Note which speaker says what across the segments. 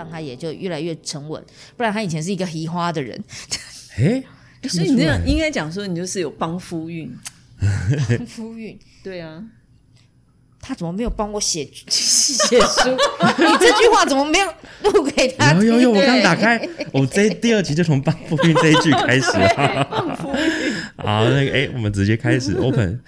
Speaker 1: 让他也就越来越沉稳。不然他以前是一个移花的人，
Speaker 2: 哎，
Speaker 3: 所以你这样应该讲说你就是有帮夫运，
Speaker 1: 夫运。
Speaker 3: 对啊，
Speaker 1: 他怎么没有帮我写 写书？你这句话怎么没有录给他？
Speaker 2: 有有有，我刚打开，我这第二集就从帮夫运这一句开始。
Speaker 3: 帮夫运。
Speaker 2: 好，那个哎，我们直接开始 open。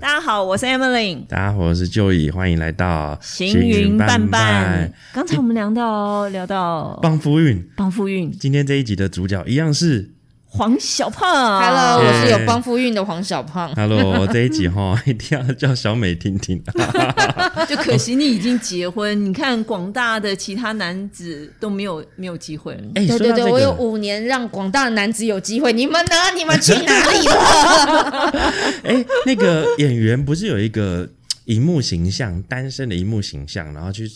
Speaker 3: 大家好，我是 Emily，
Speaker 2: 大家好，我是 Joey，欢迎来到
Speaker 3: 行云伴伴。刚才我们聊到聊到
Speaker 2: 帮夫运，
Speaker 3: 帮夫运。
Speaker 2: 今天这一集的主角一样是
Speaker 3: 黄小胖。
Speaker 1: Hello，我是有帮夫运的黄小胖。
Speaker 2: Hello，这一集哈 一定要叫小美听听。
Speaker 3: 就可惜你已经结婚，你看广大的其他男子都没有没有机会了。
Speaker 2: 哎，
Speaker 1: 对对对，我有，五年让广大的男子有机会，你们呢？你们去哪里了？
Speaker 2: 哎，那个演员不是有一个荧幕形象，单身的荧幕形象，然后去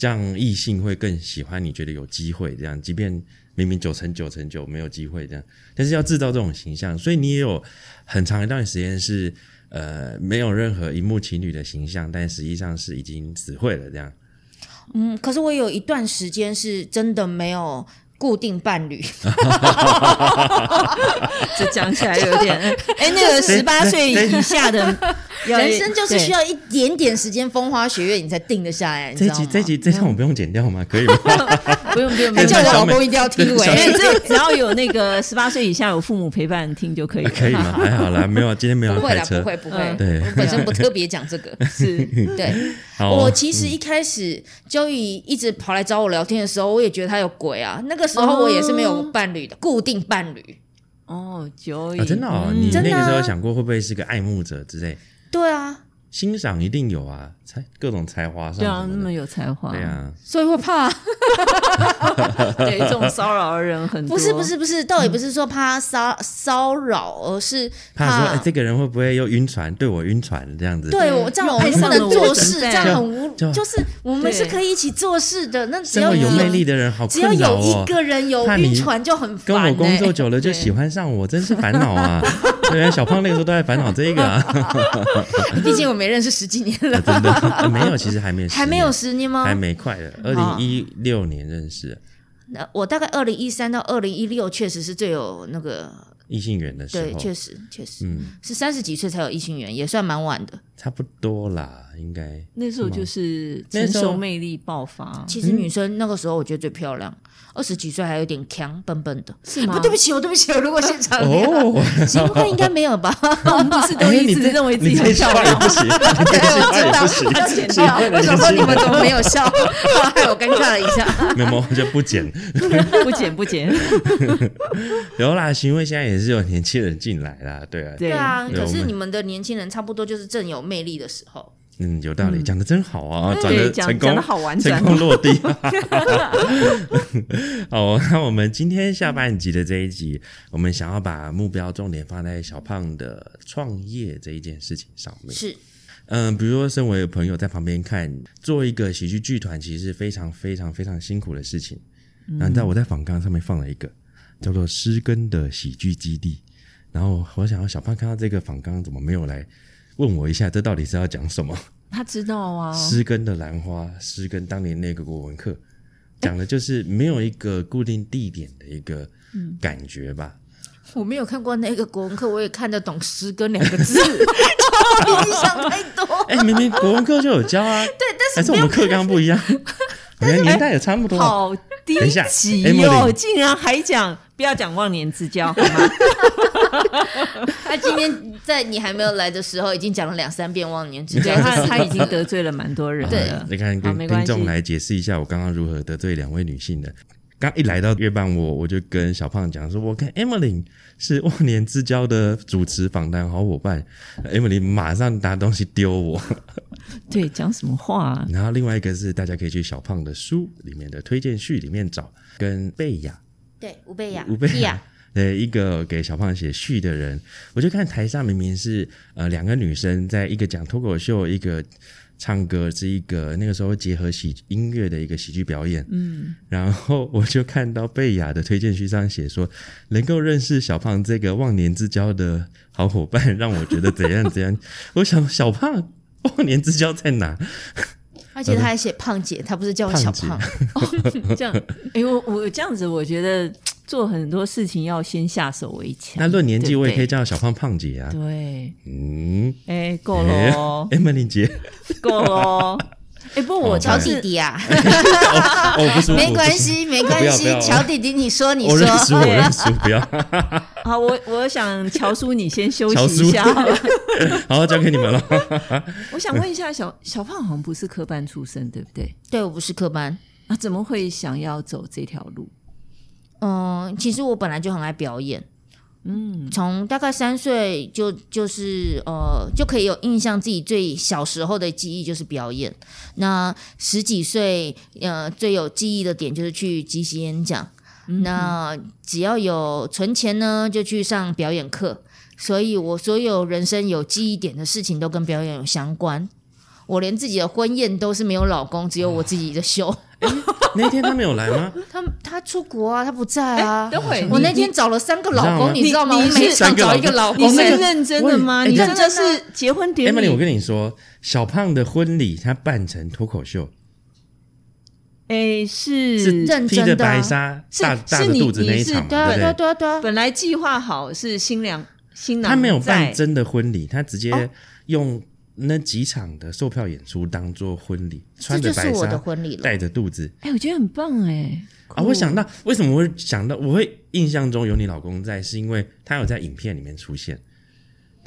Speaker 2: 让异性会更喜欢你，觉得有机会这样，即便明明九成九成九没有机会这样，但是要制造这种形象，所以你也有很长一段时间是呃没有任何荧幕情侣的形象，但实际上是已经死会了这样。
Speaker 1: 嗯，可是我有一段时间是真的没有固定伴侣，
Speaker 3: 这讲起来有点，哎，那个十八岁以下的，
Speaker 1: 人生就是需
Speaker 3: 要。
Speaker 1: 一点点时间风花雪月，你才定得下来。你知道吗
Speaker 2: 这集这集这段我不用剪掉吗？可以吗？
Speaker 3: 不用不用，他
Speaker 1: 叫我老公一定要听。
Speaker 3: 因为只有只要有那个十八岁以下有父母陪伴听就可以了。
Speaker 2: 可以吗？还好啦，没有，今天没有
Speaker 1: 不会啦，
Speaker 2: 开车。
Speaker 1: 不会不会，
Speaker 3: 嗯
Speaker 2: 对
Speaker 1: 我本身不特别讲这个。
Speaker 3: 是，
Speaker 1: 对，
Speaker 2: 哦
Speaker 1: 我其实一开始 Joey 一直跑来找我聊天的时候，我也觉得他有鬼啊。那个时候我也是没有伴侣的，固定伴侣。
Speaker 3: 哦，久
Speaker 2: 啊，真的你那个时候想过会不会是个爱慕者之类？
Speaker 1: 对啊，
Speaker 2: 欣赏一定有啊，才各种才华上
Speaker 3: 对啊，那么有才华，
Speaker 2: 对啊，
Speaker 1: 所以会怕。
Speaker 3: 对，这种骚扰的人很多。
Speaker 1: 不是不是不是，倒也不是说怕骚骚扰，而是
Speaker 2: 怕说哎，这个人会不会又晕船，对我晕船这样子？
Speaker 1: 对我这样我们不能做事，这样很无，
Speaker 2: 就
Speaker 1: 就是我们是可以一起做事的。那只要有
Speaker 2: 有魅力的人好
Speaker 1: 只要
Speaker 2: 困扰
Speaker 1: 有
Speaker 2: 哦
Speaker 1: 一。个人有
Speaker 2: 怕你
Speaker 1: 晕船就很
Speaker 2: 跟
Speaker 1: 烦、欸。
Speaker 2: 我工作久了就喜欢上我，真是烦恼啊！对啊，小胖那个时候都在烦恼这个啊，
Speaker 1: 毕竟我没认识十几年了，
Speaker 2: 真的呃没有，其实还没有十年，
Speaker 1: 还没有十年吗？
Speaker 2: 还没快的，二零一六年认识
Speaker 1: 那我大概二零一三到二零一六，确实是最有那个，
Speaker 2: 异性缘的时候
Speaker 1: 对，
Speaker 2: 候，
Speaker 1: 确实确实、
Speaker 2: 嗯，
Speaker 1: 是三十几岁才有异性缘，也算蛮晚的。
Speaker 2: 差不多啦，应该
Speaker 3: 那时候就是成
Speaker 2: 那时候
Speaker 3: 熟魅力爆发，
Speaker 1: 其实女生那个时候我觉得最漂亮，二十几岁还有点强笨笨的。
Speaker 3: 是吗
Speaker 1: 不，对不起，我对不起，我如果现场
Speaker 2: 哦，
Speaker 1: 行会应该没有吧？
Speaker 3: 我们不是都
Speaker 2: 哎
Speaker 3: 一直认为自己很漂亮
Speaker 2: 话也不行，你这句话也不行，
Speaker 3: 要剪掉，
Speaker 1: 我想说你们怎么没有笑，害我尴尬了一下。
Speaker 2: 没有就不剪。
Speaker 3: 不剪不剪，
Speaker 2: 有啦，因为现在也是有年轻人进来啦，对啊，
Speaker 3: 对
Speaker 1: 对啊，可是你们的年轻人差不多就是正有魅力的时候。
Speaker 2: 嗯，有道理，讲的真好啊，转
Speaker 3: 对
Speaker 2: 的成功
Speaker 3: 讲讲得好婉转
Speaker 2: 成功落地。好，那我们今天下半集的这一集，我们想要把目标重点放在小胖的创业这一件事情上面。
Speaker 1: 是，
Speaker 2: 嗯，比如说，身为朋友在旁边看，做一个喜剧剧团，其实是非常非常非常辛苦的事情。然后，你知道我在访纲上面放了一个叫做“失根”的喜剧基地，然后我想要小胖看到这个访纲，怎么没有来问我一下，这到底是要讲什么？
Speaker 3: 他知道啊，
Speaker 2: 诗根的兰花，诗根当年那个国文课，讲的就是没有一个固定地点的一个感觉吧。
Speaker 1: 我没有看过那个国文课，我也看得懂“诗根”两个字，就影响太多。
Speaker 2: 哎、明明国文课就有教啊，对，但是我们课纲不一样，我们 年代也差不多。
Speaker 3: 好低级哦，竟然还讲不要讲忘年之交好吗？
Speaker 1: 他今天在你还没有来的时候，已经讲了两三遍忘年之 交。
Speaker 3: 他 他已经得罪了蛮多人
Speaker 1: 对
Speaker 3: 了。
Speaker 2: 你看，跟听众来解释一下，我刚刚如何得罪两位女性的。刚一来到月半我，我就跟小胖讲说，我跟 Emily 是忘年之交的主持访谈好伙伴。Emily 马上拿东西丢我，
Speaker 3: 对，讲什么话啊？
Speaker 2: 然后另外一个是大家可以去小胖的书里面的推荐序里面找，跟贝雅
Speaker 1: 对，吴贝雅，
Speaker 2: 吴贝雅
Speaker 1: 雅，
Speaker 2: 呃一个给小胖写序的人，我就看台上明明是呃两个女生，在一个讲脱口秀，一个唱歌，是一个那个时候结合喜音乐的一个喜剧表演，嗯，然后我就看到贝雅的推荐序上写说，能够认识小胖这个忘年之交的好伙伴，让我觉得怎样怎样。我想小胖忘年之交在哪？
Speaker 1: 而且他还写胖姐，他不是叫我小胖。
Speaker 3: 这样，哎、我我这样子，我觉得做很多事情要先下手为强。
Speaker 2: 那论年纪，我也可以叫小胖胖姐啊。
Speaker 3: 对，
Speaker 2: 嗯，
Speaker 3: 哎、够了哦，
Speaker 2: 哎，曼玲姐，
Speaker 3: 够了哦。哎、不过我
Speaker 2: 哦
Speaker 1: 乔弟弟啊，没关系，没关系。乔弟弟，你说，你
Speaker 2: 我认输，
Speaker 1: 说，
Speaker 2: 我认输，不要，
Speaker 3: 好，我我想乔叔，你先休息一下。
Speaker 2: 好，交给你们了。
Speaker 3: 我想问一下，小小胖好像不是科班出身，对不对？
Speaker 1: 对我不是科班。
Speaker 3: 啊，怎么会想要走这条路？
Speaker 1: 嗯，其实我本来就很爱表演，嗯，从大概三岁就就是呃就可以有印象，自己最小时候的记忆就是表演。那十几岁呃最有记忆的点就是去即席演讲，那只要有存钱呢，就去上表演课。所以我所有人生有记忆点的事情都跟表演有相关。我连自己的婚宴都是没有老公，只有我自己的秀。
Speaker 2: 那天他没有来吗？
Speaker 1: 他他出国啊，他不在啊。
Speaker 3: 等会
Speaker 1: 我那天找了三个老公，
Speaker 2: 你
Speaker 1: 你知道吗？
Speaker 3: 你
Speaker 1: 我每
Speaker 3: 是
Speaker 1: 场找一个老公，
Speaker 3: 你是
Speaker 1: 那个
Speaker 3: 认真的吗？
Speaker 2: 我
Speaker 3: 你真是结婚典
Speaker 2: Emily，我？跟你说，小胖的婚礼他办成脱口秀，
Speaker 3: 哎，
Speaker 2: 是
Speaker 3: 是
Speaker 1: 认真的啊
Speaker 2: 白纱、
Speaker 3: 是
Speaker 2: 大大
Speaker 3: 是你
Speaker 2: 着肚子那一
Speaker 3: 你是
Speaker 2: 场嘛，
Speaker 1: 对啊对啊
Speaker 2: 对对？
Speaker 1: 对啊对啊。
Speaker 3: 本来计划好是新娘新郎
Speaker 2: 他没有
Speaker 3: 在
Speaker 2: 办真的婚礼，他直接
Speaker 1: 哦
Speaker 2: 用那几场的售票演出当做婚礼，穿着白
Speaker 1: 就是我的
Speaker 2: 纱。带着肚子
Speaker 3: 哎，我觉得很棒哎
Speaker 2: 啊！我想到为什么会想到，我会印象中有你老公在，是因为他有在影片里面出现。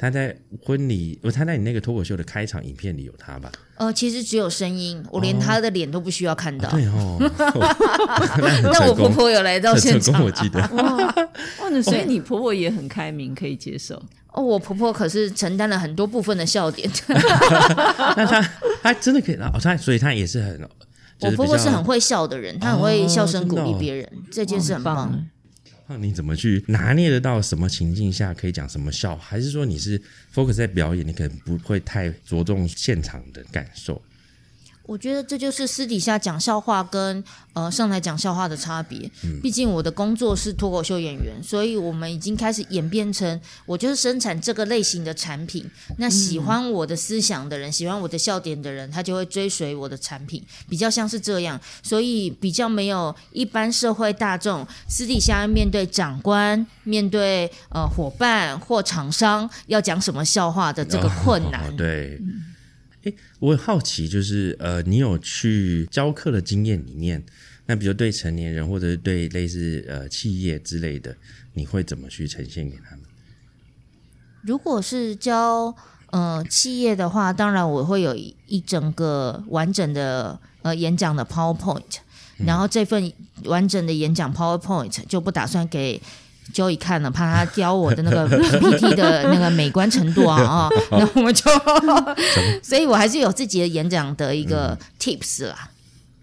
Speaker 2: 他在婚礼，呃，他在你那个脱口秀的开场影片里有他吧？
Speaker 1: 呃，其实只有声音，我连他的脸都不需要看到。
Speaker 2: 对哦，那
Speaker 1: 我婆婆有来到
Speaker 2: 很
Speaker 1: 现场
Speaker 2: 我记得。
Speaker 3: 哇，那所以你婆婆也很开明，可以接受。
Speaker 1: 哦，我婆婆可是承担了很多部分的笑点。
Speaker 2: 那她她真的可以，哦，她所以她也是很，就
Speaker 1: 我婆婆是很会笑的人，她很会笑声鼓励别人，这件事很棒。
Speaker 3: 棒
Speaker 2: 那你怎么去拿捏得到什么情境下可以讲什么笑？还是说你是 focus 在表演，你可能不会太着重现场的感受？
Speaker 1: 我觉得这就是私底下讲笑话跟呃上台讲笑话的差别。毕竟我的工作是脱口秀演员，所以我们已经开始演变成我就是生产这个类型的产品。那喜欢我的思想的人，喜欢我的笑点的人，他就会追随我的产品，比较像是这样。所以比较没有一般社会大众私底下面对长官、面对呃伙伴或厂商要讲什么笑话的这个困难。
Speaker 2: 哦对。诶，我很好奇，就是呃，你有去教课的经验里面，那比如对成年人或者是对类似呃企业之类的，你会怎么去呈现给他们？
Speaker 1: 如果是教呃企业的话，当然我会有一一整个完整的呃演讲的 PowerPoint，、然后这份完整的演讲 PowerPoint 就不打算给。Joey 看了，怕他教我的那个 PPT 的那个美观程度啊啊，那我们就，所以我还是有自己的演讲的一个 tips 啦。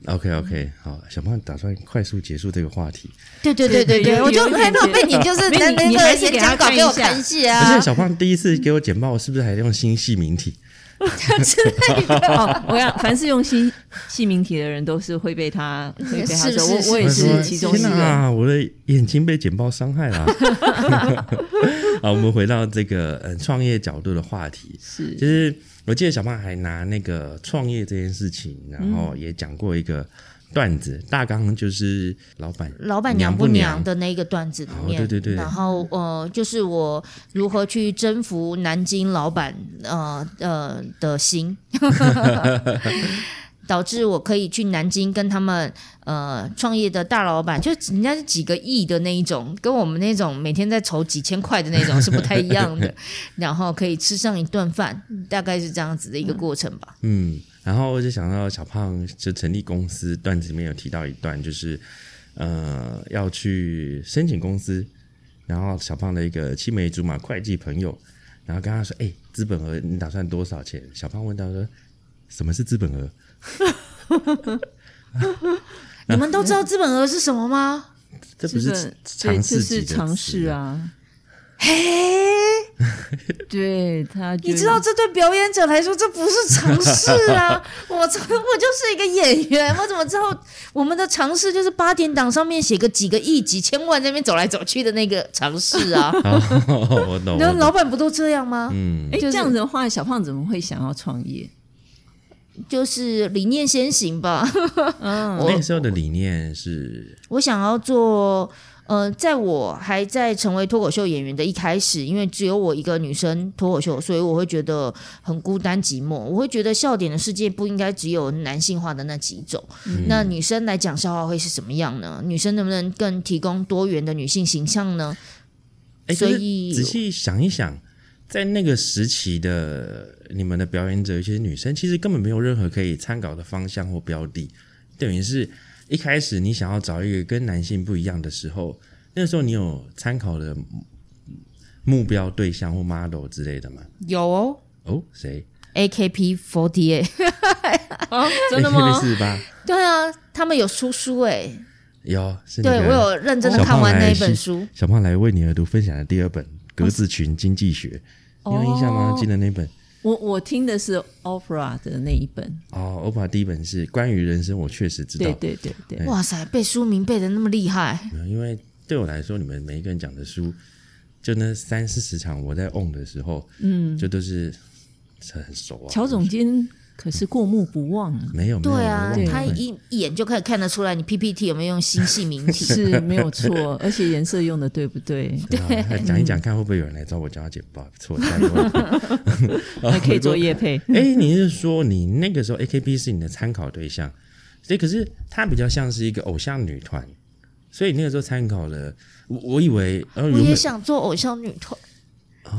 Speaker 2: OK OK，好，小胖打算快速结束这个话题。
Speaker 1: 对对对对对，我就害怕被你就是
Speaker 3: 没
Speaker 1: 那那个演
Speaker 3: 是给他
Speaker 1: 讲稿给我
Speaker 3: 看一下
Speaker 1: 看一下
Speaker 2: 而且
Speaker 1: 啊，
Speaker 2: 小胖第一次给我简报，是不是还用新细明体？
Speaker 3: 哦，我要凡是用心细明体的人，都是会被他会被他说。我我也是其中一
Speaker 2: 天
Speaker 3: 人。
Speaker 2: 哪，我的眼睛被剪报伤害了。好，我们回到这个嗯创业角度的话题，
Speaker 3: 是
Speaker 2: 就是我记得小胖还拿那个创业这件事情，然后也讲过一个段子，大纲就是老板
Speaker 1: 老板
Speaker 2: 娘
Speaker 1: 娘不
Speaker 2: 娘
Speaker 1: 娘的那个段子里
Speaker 2: 哦
Speaker 1: 面，
Speaker 2: 对对对
Speaker 1: 然后呃，就是我如何去征服南京老板呃呃的心 导致我可以去南京跟他们呃创业的大老板，就人家是几个亿的那一种，跟我们那种每天在筹几千块的那种 是不太一样的，然后可以吃上一顿饭，大概是这样子的一个过程吧。
Speaker 2: 嗯，然后我就想到小胖就成立公司，段子里面有提到一段，就是呃要去申请公司，然后小胖的一个青梅竹马会计朋友，然后跟他说：“哎、资本额你打算多少钱？”小胖问他说：“什么是资本额
Speaker 1: 你们都知道资本额是什么吗？？”
Speaker 2: 这不是尝
Speaker 3: 就是
Speaker 2: 试级的
Speaker 3: 尝
Speaker 2: 词
Speaker 3: 试啊。
Speaker 1: 嘿。
Speaker 3: 对他，
Speaker 1: 你知道，这对表演者来说，这不是尝试啊！我这 我就是一个演员，我怎么知道我们的尝试就是八点档上面写个几个亿、几千万在那边走来走去的那个尝试啊？
Speaker 2: 哦，我懂。
Speaker 1: 那老板不都这样吗？
Speaker 2: 嗯，
Speaker 3: 哎，
Speaker 1: 就是
Speaker 3: 这样子的话，小胖怎么会想要创业？
Speaker 1: 就是理念先行吧。
Speaker 3: 嗯，
Speaker 2: 那个时候的理念是，
Speaker 1: 我想要做，呃，在我还在成为脱口秀演员的一开始，因为只有我一个女生脱口秀，所以我会觉得很孤单寂寞。我会觉得笑点的世界不应该只有男性化的那几种，那女生来讲笑话会是什么样呢？女生能不能更提供多元的女性形象呢？
Speaker 2: 哎，
Speaker 1: 所以
Speaker 2: 仔细想一想，在那个时期的你们的表演者，有些女生其实根本没有任何可以参考的方向或标的，等于是一开始你想要找一个跟男性不一样的时候，那时候你有参考的目标对象或 model 之类的吗？
Speaker 1: 有哦
Speaker 2: 哦，谁
Speaker 1: ？，AKP forty eight，
Speaker 3: 啊，真的吗？
Speaker 2: 四十八
Speaker 1: 对啊，他们有出书哎，
Speaker 2: 有，
Speaker 1: 对我有认真的看完那一本书。
Speaker 2: 小胖来为你而读分享的第二本《格子群经济学》，你有印象吗？
Speaker 3: 哦
Speaker 2: 记得那本？
Speaker 3: 我我听的是 Opera 的那一本，
Speaker 2: 哦，，Opera 第一本是关于人生，我确实知道
Speaker 3: 对，对对对，
Speaker 1: 哇塞，背书名背的那么厉害，
Speaker 2: 嗯因为对我来说，你们每一个人讲的书，就那三四十场，我在 on 的时候，嗯，就都是很熟啊。
Speaker 3: 乔总监可是过目不忘啊，
Speaker 2: 没有，没有
Speaker 1: 对啊他一一眼就可以看得出来你 PPT 有没有用星系名体。
Speaker 3: 是没有错，而且颜色用的对不对？
Speaker 2: 讲一讲看会不会有人来找我教他剪报？不错，
Speaker 3: 可以做叶配。
Speaker 2: 哎，你是说你那个时候 AKB 是你的参考对象？所以可是它比较像是一个偶像女团，所以那个时候参考了。我我以为，呃，
Speaker 1: 我也想做偶像女团，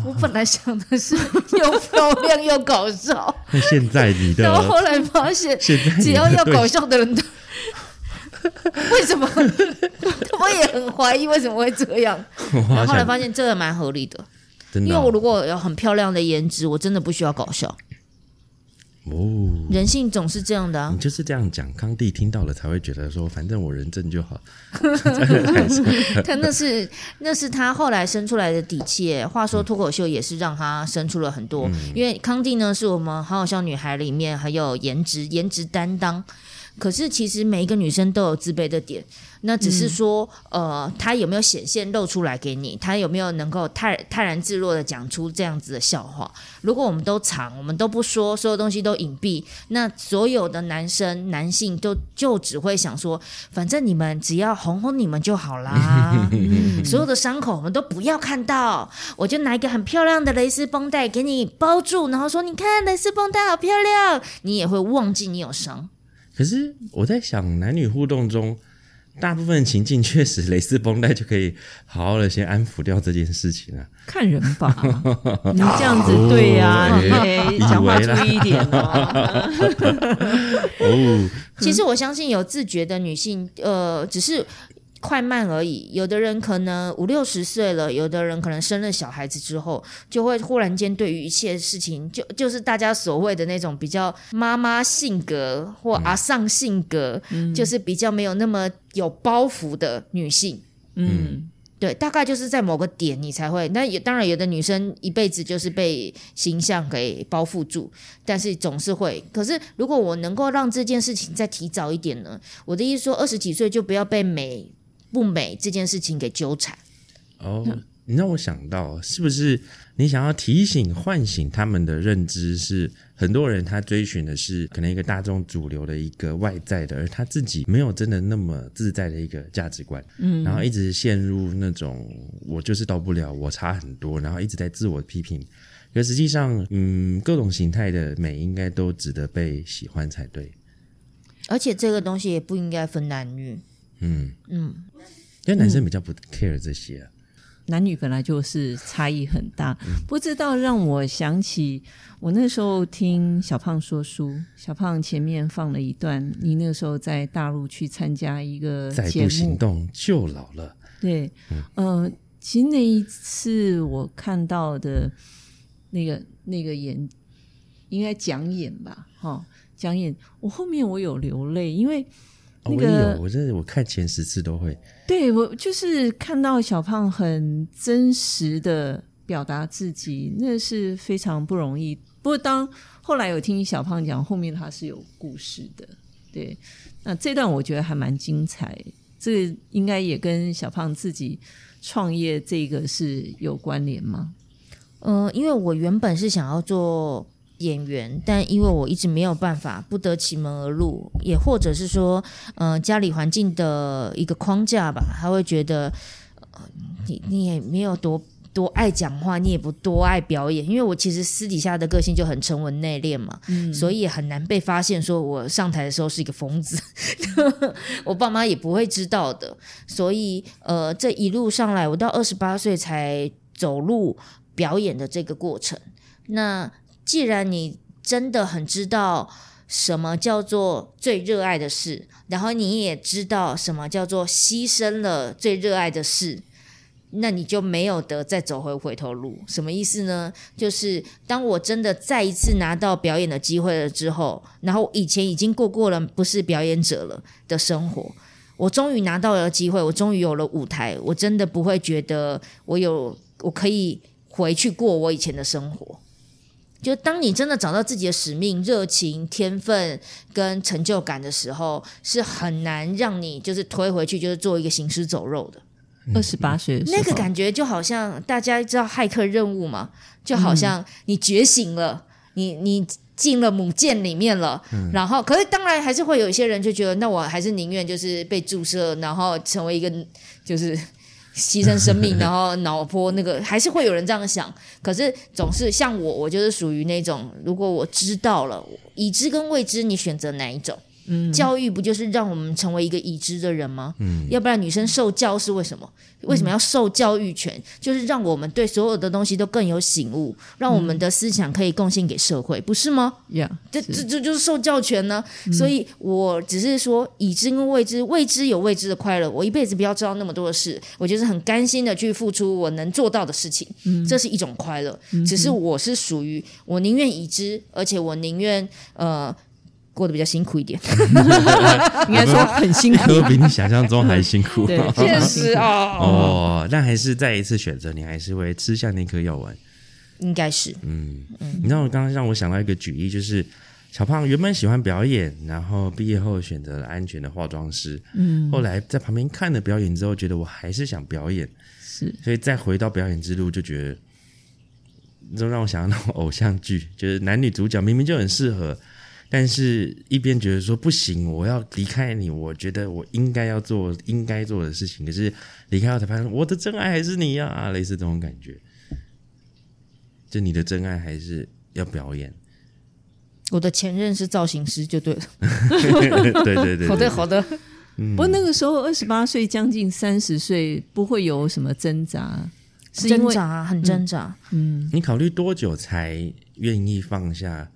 Speaker 1: 我本来想的是又漂亮又搞笑，
Speaker 2: 那现在你的
Speaker 1: 然后后来发现，只要要搞笑的人都，为什么？我也很怀疑为什么会这样。然后后来发现这个蛮合理的，
Speaker 2: 真的哦
Speaker 1: 因为我如果有很漂亮的颜值，我真的不需要搞笑。
Speaker 2: 哦，
Speaker 1: 人性总是这样的啊
Speaker 2: 你。就是这样讲，康帝听到了才会觉得说，反正我人正就好。
Speaker 1: 他那是那是他后来生出来的底气。话说脱口秀也是让他生出了很多，因为康帝呢是我们好好笑女孩里面还有颜值颜值担当。可是其实每一个女生都有自卑的点，那只是说，呃，他有没有显现露出来给你？他有没有能够泰泰然自若的讲出这样子的笑话？如果我们都藏，我们都不说，所有东西都隐蔽，那所有的男生男性都就只会想说，反正你们只要哄哄你们就好啦，所有的伤口我们都不要看到，我就拿一个很漂亮的蕾丝绷带给你包住，然后说你看蕾丝绷带好漂亮，你也会忘记你有伤。
Speaker 2: 可是我在想，男女互动中，大部分情境确实蕾丝绷带就可以好好的先安抚掉这件事情啊。
Speaker 3: 看人吧，你这样子对呀、讲话注意一点哦。
Speaker 2: 哦，
Speaker 1: 其实我相信有自觉的女性，呃，只是快慢而已。有的人可能五六十岁了，有的人可能生了小孩子之后，就会忽然间对于一切事情，就就是大家所谓的那种比较妈妈性格或阿丧性格，就是比较没有那么有包袱的女性。
Speaker 3: 嗯，
Speaker 1: 对，大概就是在某个点你才会。那也当然，有的女生一辈子就是被形象给包覆住，但是总是会。可是如果我能够让这件事情再提早一点呢？我的意思说，二十几岁就不要被美不美这件事情给纠缠。
Speaker 2: 哦，你让我想到，是不是你想要提醒、唤醒他们的认知是？很多人他追寻的是可能一个大众主流的一个外在的，而他自己没有真的那么自在的一个价值观，嗯，然后一直陷入那种我就是到不了，我差很多，然后一直在自我批评。可实际上，嗯，各种形态的美应该都值得被喜欢才对。
Speaker 1: 而且这个东西也不应该分男女。
Speaker 2: 嗯。嗯，因为男生比较不 care 这些、啊。
Speaker 3: 男女本来就是差异很大，不知道让我想起我那时候听小胖说书，小胖前面放了一段，你那个时候在大陆去参加一个节
Speaker 2: 再不行
Speaker 3: 目，
Speaker 2: 动就老了。
Speaker 3: 对，呃，其实那一次我看到的那个那个演，应该讲演吧，哈、讲演，我后面我有流泪，因为那个
Speaker 2: 有，我真的我看前十次都会。
Speaker 3: 对我就是看到小胖很真实的表达自己，那是非常不容易。不过当后来有听小胖讲，后面他是有故事的，对，那这段我觉得还蛮精彩。这个应该也跟小胖自己创业这个是有关联吗？
Speaker 1: 呃，因为我原本是想要做演员，但因为我一直没有办法不得其门而入，也或者是说，呃，家里环境的一个框架吧，他会觉得，呃，你你也没有多多爱讲话，你也不多爱表演，因为我其实私底下的个性就很沉稳内敛嘛，所以也很难被发现，说我上台的时候是一个疯子，我爸妈也不会知道的，所以呃，这一路上来，我到二十八岁才走入表演的这个过程，那。既然你真的很知道什么叫做最热爱的事，然后你也知道什么叫做牺牲了最热爱的事，那你就没有得再走回回头路。什么意思呢？就是当我真的再一次拿到表演的机会了之后，然后以前已经过过了不是表演者了的生活，我终于拿到了机会，我终于有了舞台，我真的不会觉得我有我可以回去过我以前的生活。就当你真的找到自己的使命、热情、天分跟成就感的时候，是很难让你就是推回去，就是做一个行尸走肉的。
Speaker 3: 二十八岁
Speaker 1: 那个感觉，就好像大家知道骇客任务嘛，就好像你觉醒了，你你进了母舰里面了，然后可是当然还是会有一些人就觉得，那我还是宁愿就是被注射，然后成为一个就是。牺牲生命，然后脑波那个还是会有人这样想，可是总是像我，我就是属于那种，如果我知道了已知跟未知，你选择哪一种？教育不就是让我们成为一个已知的人吗？嗯，要不然女生受教是为什么？为什么要受教育权？就是让我们对所有的东西都更有醒悟，让我们的思想可以贡献给社会，不是吗？
Speaker 3: 呀，
Speaker 1: 这这这就是受教权呢。所以我只是说，已知跟未知，未知有未知的快乐。我一辈子不要知道那么多的事，我就是很甘心的去付出我能做到的事情。嗯，这是一种快乐。只是我是属于我宁愿已知，而且我宁愿呃。过得比较辛苦一点，
Speaker 3: 应该说很辛苦，
Speaker 2: 比你想象中还辛苦。
Speaker 1: 现 实啊，
Speaker 2: 哦，但还是再一次选择，你还是会吃下那颗药丸。
Speaker 1: 应该是，
Speaker 2: 嗯嗯。你知道，我刚刚让我想到一个举例，就是小胖原本喜欢表演，然后毕业后选择了安全的化妆师，嗯，后来在旁边看了表演之后，觉得我还是想表演，
Speaker 3: 是，
Speaker 2: 所以再回到表演之路，就觉得，就让我想到那种偶像剧，就是男女主角明明就很适合。但是，一边觉得说不行，我要离开你，我觉得我应该要做应该做的事情。可是离开后才发现，我的真爱还是你呀，类似这种感觉。就你的真爱还是要表演。
Speaker 1: 我的前任是造型师，就对了。
Speaker 2: 对对对，
Speaker 1: 好的好的。
Speaker 3: 不过那个时候二十八岁，将近三十岁，不会有什么挣扎，
Speaker 1: 挣扎很挣扎。
Speaker 2: 嗯，你考虑多久才愿意放下？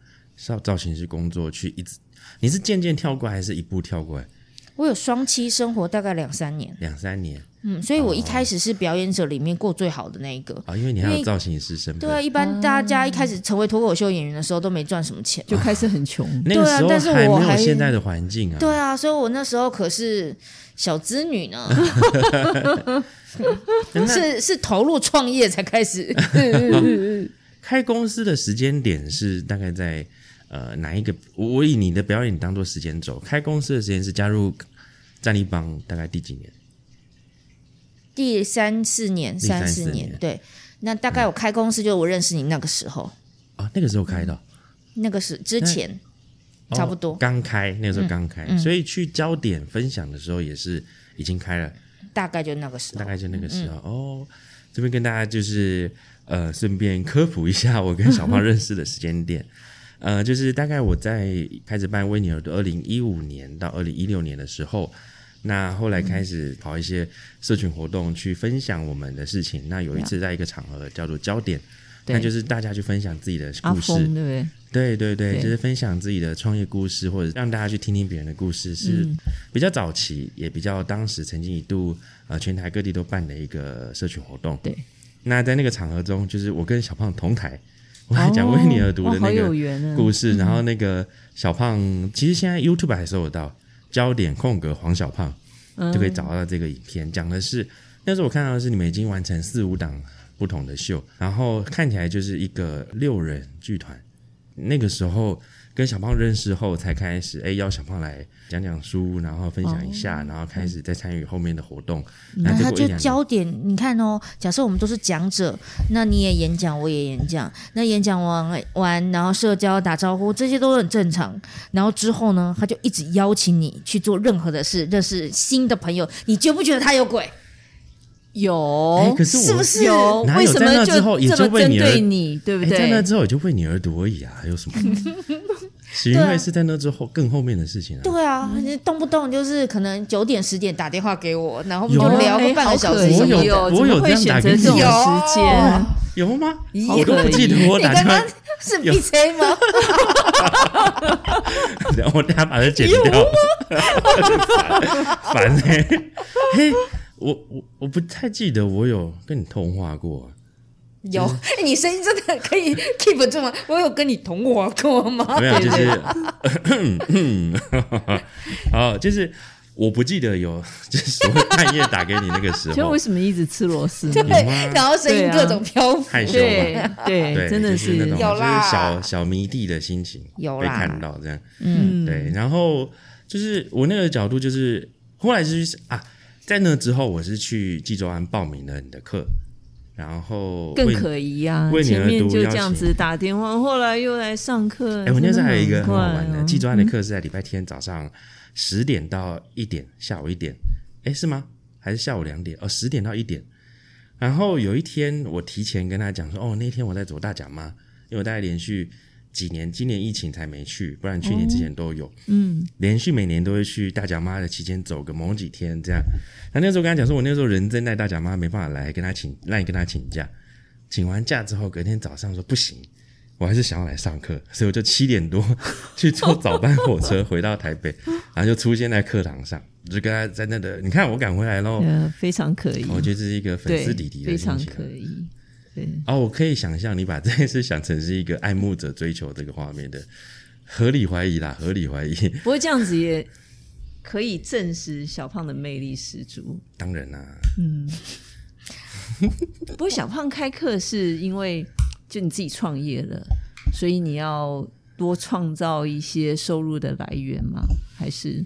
Speaker 2: 造造型师工作去一直，你是渐渐跳过还是一步跳过来？
Speaker 1: 我有双栖生活，大概两三年。
Speaker 2: 两三年，
Speaker 1: 嗯，所以我一开始是表演者里面过最好的那一个
Speaker 2: 啊，因为你还有造型师身份。
Speaker 1: 对啊，一般大家一开始成为脱口秀演员的时候都没赚什么钱，
Speaker 3: 就开始很穷。
Speaker 2: 那个时候还没有现在的环境啊。
Speaker 1: 对啊，所以我那时候可是小资女呢，是是投入创业才开始。
Speaker 2: 开公司的时间点是大概在。呃，哪一个？我以你的表演当做时间轴。开公司的时间是加入战力帮，大概第几年？
Speaker 1: 第三四年，三四年。对，那大概我开公司就我认识你那个时候。
Speaker 2: 啊，那个时候开的。
Speaker 1: 那个是之前，差不多
Speaker 2: 刚开，那个时候刚开，所以去焦点分享的时候也是已经开了。
Speaker 1: 大概就那个时候，
Speaker 2: 大概就那个时候。哦，这边跟大家就是呃，顺便科普一下我跟小胖认识的时间点。呃，就是大概我在开始办威尼尔的二零一五年到二零一六年的时候，那后来开始跑一些社群活动去分享我们的事情。那有一次在一个场合叫做焦点，那就是大家去分享自己的故事，
Speaker 3: 对
Speaker 2: 对？对对对，就是分享自己的创业故事，或者让大家去听听别人的故事，是比较早期，也比较当时曾经一度呃全台各地都办的一个社群活动。
Speaker 3: 对，
Speaker 2: 那在那个场合中，就是我跟小胖同台。我还讲为你而读的那个故事，然后那个小胖，其实现在 YouTube 还搜得到，焦点空格黄小胖就可以找到这个影片。讲的是那时候我看到的是你们已经完成四五档不同的秀，然后看起来就是一个六人剧团。那个时候跟小胖认识后，才开始哎邀小胖来讲讲书，然后分享一下，然后开始再参与后面的活动。那
Speaker 1: 那他就
Speaker 2: 结果一两年
Speaker 1: 焦点，你看哦，假设我们都是讲者，那你也演讲，我也演讲，那演讲完完，然后社交打招呼，这些都很正常。然后之后呢，他就一直邀请你去做任何的事，认识新的朋友，你觉不觉得他有鬼？
Speaker 3: 有
Speaker 2: 是我
Speaker 1: 是不是
Speaker 3: 有，
Speaker 2: 哪有在
Speaker 3: 为什么
Speaker 2: 那之后也
Speaker 3: 这么针
Speaker 2: 就为你而
Speaker 3: 对你，对不
Speaker 2: 哎，在那？之后也就为你而读而已啊，还有什么？是因为是在那之后更后面的事情啊。
Speaker 1: 对啊，你动不动就是可能九点十点打电话给我，然后我们就聊个
Speaker 3: 哎
Speaker 1: 半个小时什么
Speaker 2: 我有我有这样打给你
Speaker 3: 时间？
Speaker 2: 有吗？
Speaker 3: 好
Speaker 2: 我都不记得我打电话
Speaker 1: 你刚刚，是 B C 吗？
Speaker 2: 我等下把它剪掉。烦呢、嘿，我我我不太记得我有跟你通话过。
Speaker 1: 有，哎你声音真的可以 keep 住吗？我有跟你通话过吗？
Speaker 2: 没有，就是，好，就是我不记得有，就是我半夜打给你那个时候
Speaker 3: 就为，什么一直吃螺丝呢？
Speaker 1: 对，然后声音各种漂浮。
Speaker 2: 害羞
Speaker 3: 对
Speaker 2: 嘛。
Speaker 3: 对，
Speaker 2: 对，
Speaker 3: 真的
Speaker 2: 是那种就是
Speaker 1: 有啦
Speaker 2: 小小迷弟的心情，被
Speaker 1: 有啦
Speaker 2: 看到这样，
Speaker 1: 嗯，
Speaker 2: 对，然后就是我那个角度，就是后来就是啊，在那之后，我是去济州安报名了你的课，然后
Speaker 3: 更可疑啊！
Speaker 2: 为你而
Speaker 3: 前面
Speaker 2: 读
Speaker 3: 就这样子打电话，后来又来上课。
Speaker 2: 哎、我那时候还有一个
Speaker 3: 很
Speaker 2: 很好玩的，
Speaker 3: 怪哦
Speaker 2: 济州安的课是在礼拜天早上十点到一点，下午一点，哎，是吗？还是下午两点？哦，十点到一点。然后有一天，我提前跟他讲说，哦，那天我在走大甲妈，因为我大概连续几年，今年疫情才没去，不然去年之前都有，
Speaker 3: 嗯，
Speaker 2: 连续每年都会去大甲妈的期间走个某几天这样。那那时候跟他讲说，我那时候人真在大甲妈没办法来，跟他请，让你跟他请假。请完假之后，隔天早上说不行，我还是想要来上课，所以我就七点多 去坐早班火车回到台北，然后就出现在课堂上，就跟他在那的，你看我赶回来喽。
Speaker 3: 呃，非常可以，
Speaker 2: 我觉得这是一个粉
Speaker 3: 对
Speaker 2: 丝弟弟，的
Speaker 3: 非。常可疑。对，
Speaker 2: 哦，我可以想象你把这件事想成是一个爱慕者追求这个画面的，合理怀疑啦，合理怀疑。
Speaker 3: 不过这样子也可以证实小胖的魅力十足。
Speaker 2: 当然啦、嗯
Speaker 3: 不过小胖开课是因为就你自己创业了，所以你要多创造一些收入的来源吗？还是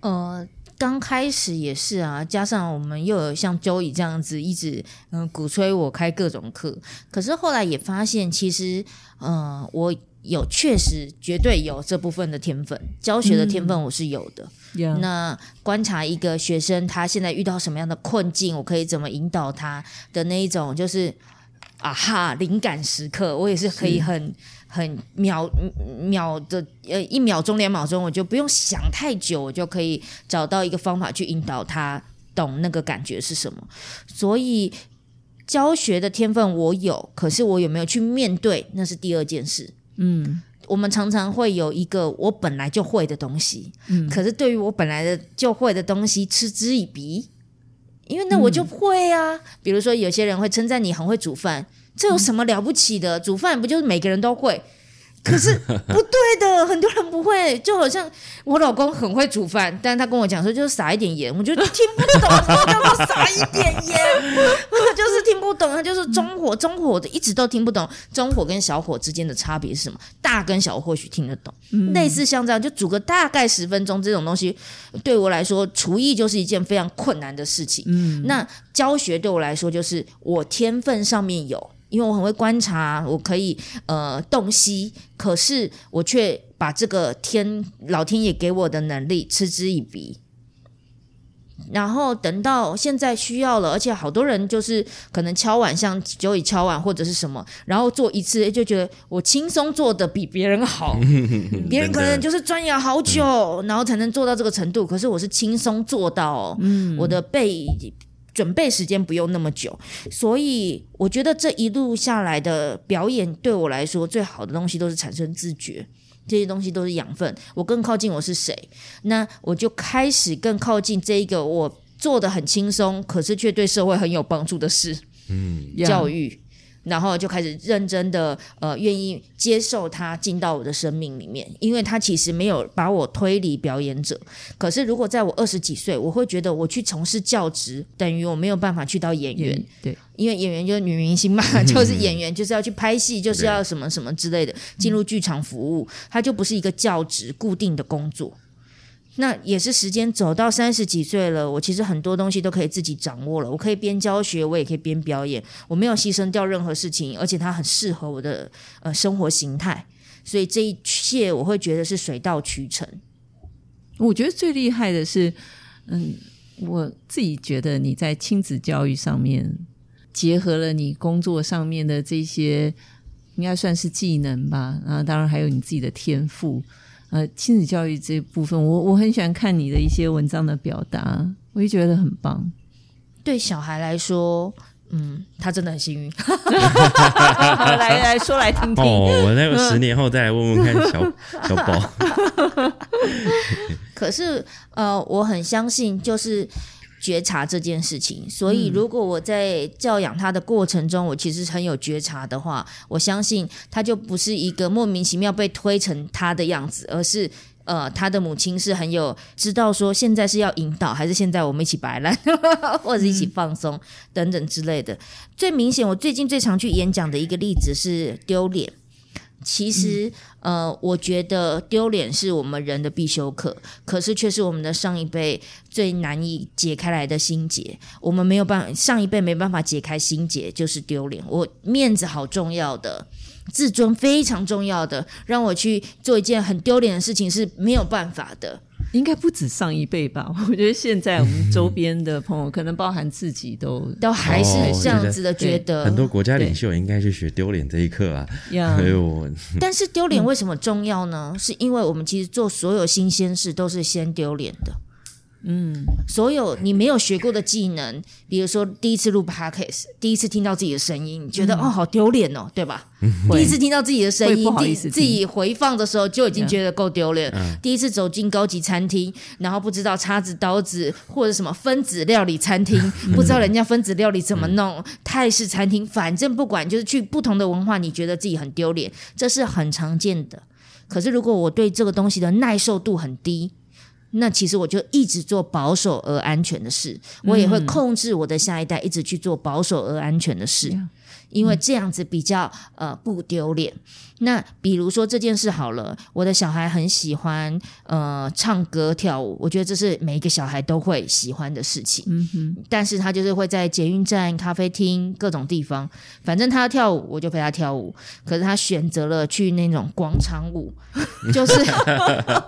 Speaker 1: 呃，刚开始也是啊，加上我们又有像 Joey 这样子一直嗯、呃鼓吹我开各种课，可是后来也发现，其实呃我有确实绝对有这部分的天分，教学的天分我是有的。
Speaker 3: 呀
Speaker 1: 那观察一个学生他现在遇到什么样的困境，我可以怎么引导他的那一种，就是啊哈灵感时刻，我也是可以很很秒秒的呃一秒钟两秒钟，我就不用想太久，我就可以找到一个方法去引导他懂那个感觉是什么。所以教学的天分我有，可是我有没有去面对，那是第二件事。
Speaker 3: 嗯
Speaker 1: 我们常常会有一个我本来就会的东西，
Speaker 3: 嗯
Speaker 1: 可是对于我本来的就会的东西嗤之以鼻，因为那我就会啊。比如说，有些人会称赞你很会煮饭，这有什么了不起的？煮饭不就是每个人都会？可是不对的，很多人不会。就好像我老公很会煮饭，但他跟我讲说就是撒一点盐，我就听不懂什么叫做撒一点盐，我就是听不懂。他就是中火，中火的一直都听不懂中火跟小火之间的差别是什么。大跟小或许听得懂，类似像这样就煮个大概十分钟这种东西，对我来说厨艺就是一件非常困难的事情。
Speaker 3: 嗯
Speaker 1: 那教学对我来说，就是我天分上面有，因为我很会观察，我可以呃洞悉，可是我却把这个天老天爷给我的能力嗤之以鼻。然后等到现在需要了，而且好多人就是可能敲碗，像九以敲碗或者是什么，然后做一次就觉得我轻松做的比别人好，别人可能就是钻研好久，然后才能做到这个程度，可是我是轻松做到、哦，我的背准备时间不用那么久，所以我觉得这一路下来的表演对我来说最好的东西都是产生自觉。这些东西都是养分，我更靠近我是谁，那我就开始更靠近这一个我做的很轻松，可是却对社会很有帮助的事。
Speaker 2: 嗯，
Speaker 3: 呀
Speaker 1: 教育。然后就开始认真的呃，愿意接受他进到我的生命里面，因为他其实没有把我推离表演者。可是如果在我二十几岁，我会觉得我去从事教职，等于我没有办法去到演员，
Speaker 3: 对，
Speaker 1: 因为演员就是女明星嘛，就是演员就是要去拍戏，就是要什么什么之类的，进入剧场服务，它就不是一个教职固定的工作。那也是时间走到三十几岁了，我其实很多东西都可以自己掌握了。我可以边教学，我也可以边表演，我没有牺牲掉任何事情，而且它很适合我的呃生活形态，所以这一切我会觉得是水到渠成。
Speaker 3: 我觉得最厉害的是，嗯，我自己觉得你在亲子教育上面结合了你工作上面的这些，应该算是技能吧，然后当然还有你自己的天赋。呃，亲子教育这部分，我我很喜欢看你的一些文章的表达，我就觉得很棒。
Speaker 1: 对小孩来说，嗯，他真的很幸运。
Speaker 3: 来来说来听听。
Speaker 2: 哦，我那个十年后再来问问看小小宝。
Speaker 1: 可是，呃，我很相信，就是。觉察这件事情，所以如果我在教养他的过程中，我其实很有觉察的话，我相信他就不是一个莫名其妙被推成他的样子，而是呃，他的母亲是很有知道说现在是要引导，还是现在我们一起摆烂，或者一起放松等等之类的。最明显，我最近最常去演讲的一个例子是丢脸。其实，呃，我觉得丢脸是我们人的必修课，可是却是我们的上一辈最难以解开来的心结。我们没有办法，上一辈没办法解开心结，就是丢脸。我面子好重要的，自尊非常重要的，让我去做一件很丢脸的事情是没有办法的。
Speaker 3: 应该不止上一辈吧？我觉得现在我们周边的朋友，可能包含自己，都
Speaker 1: 都还是这样子的觉得。
Speaker 2: 很多国家领袖应该去学丢脸这一课啊！哎呦，
Speaker 1: 但是丢脸为什么重要呢？是因为我们其实做所有新鲜事都是先丢脸的。嗯，所有你没有学过的技能，比如说第一次录 podcast，第一次听到自己的声音，你觉得哦好丢脸哦，对吧？第一次听到自己的声音，自己自己回放的时候就已经觉得够丢脸。第一次走进高级餐厅，然后不知道叉子、刀子或者什么分子料理餐厅，不知道人家分子料理怎么弄，泰式餐厅，反正不管，就是去不同的文化，你觉得自己很丢脸，这是很常见的。可是如果我对这个东西的耐受度很低。那其实我就一直做保守而安全的事，我也会控制我的下一代一直去做保守而安全的事，因为这样子比较呃不丢脸。那比如说这件事好了，我的小孩很喜欢呃唱歌跳舞，我觉得这是每一个小孩都会喜欢的事情。嗯哼，但是他就是会在捷运站、咖啡厅各种地方，反正他要跳舞，我就陪他跳舞。可是他选择了去那种广场舞，就是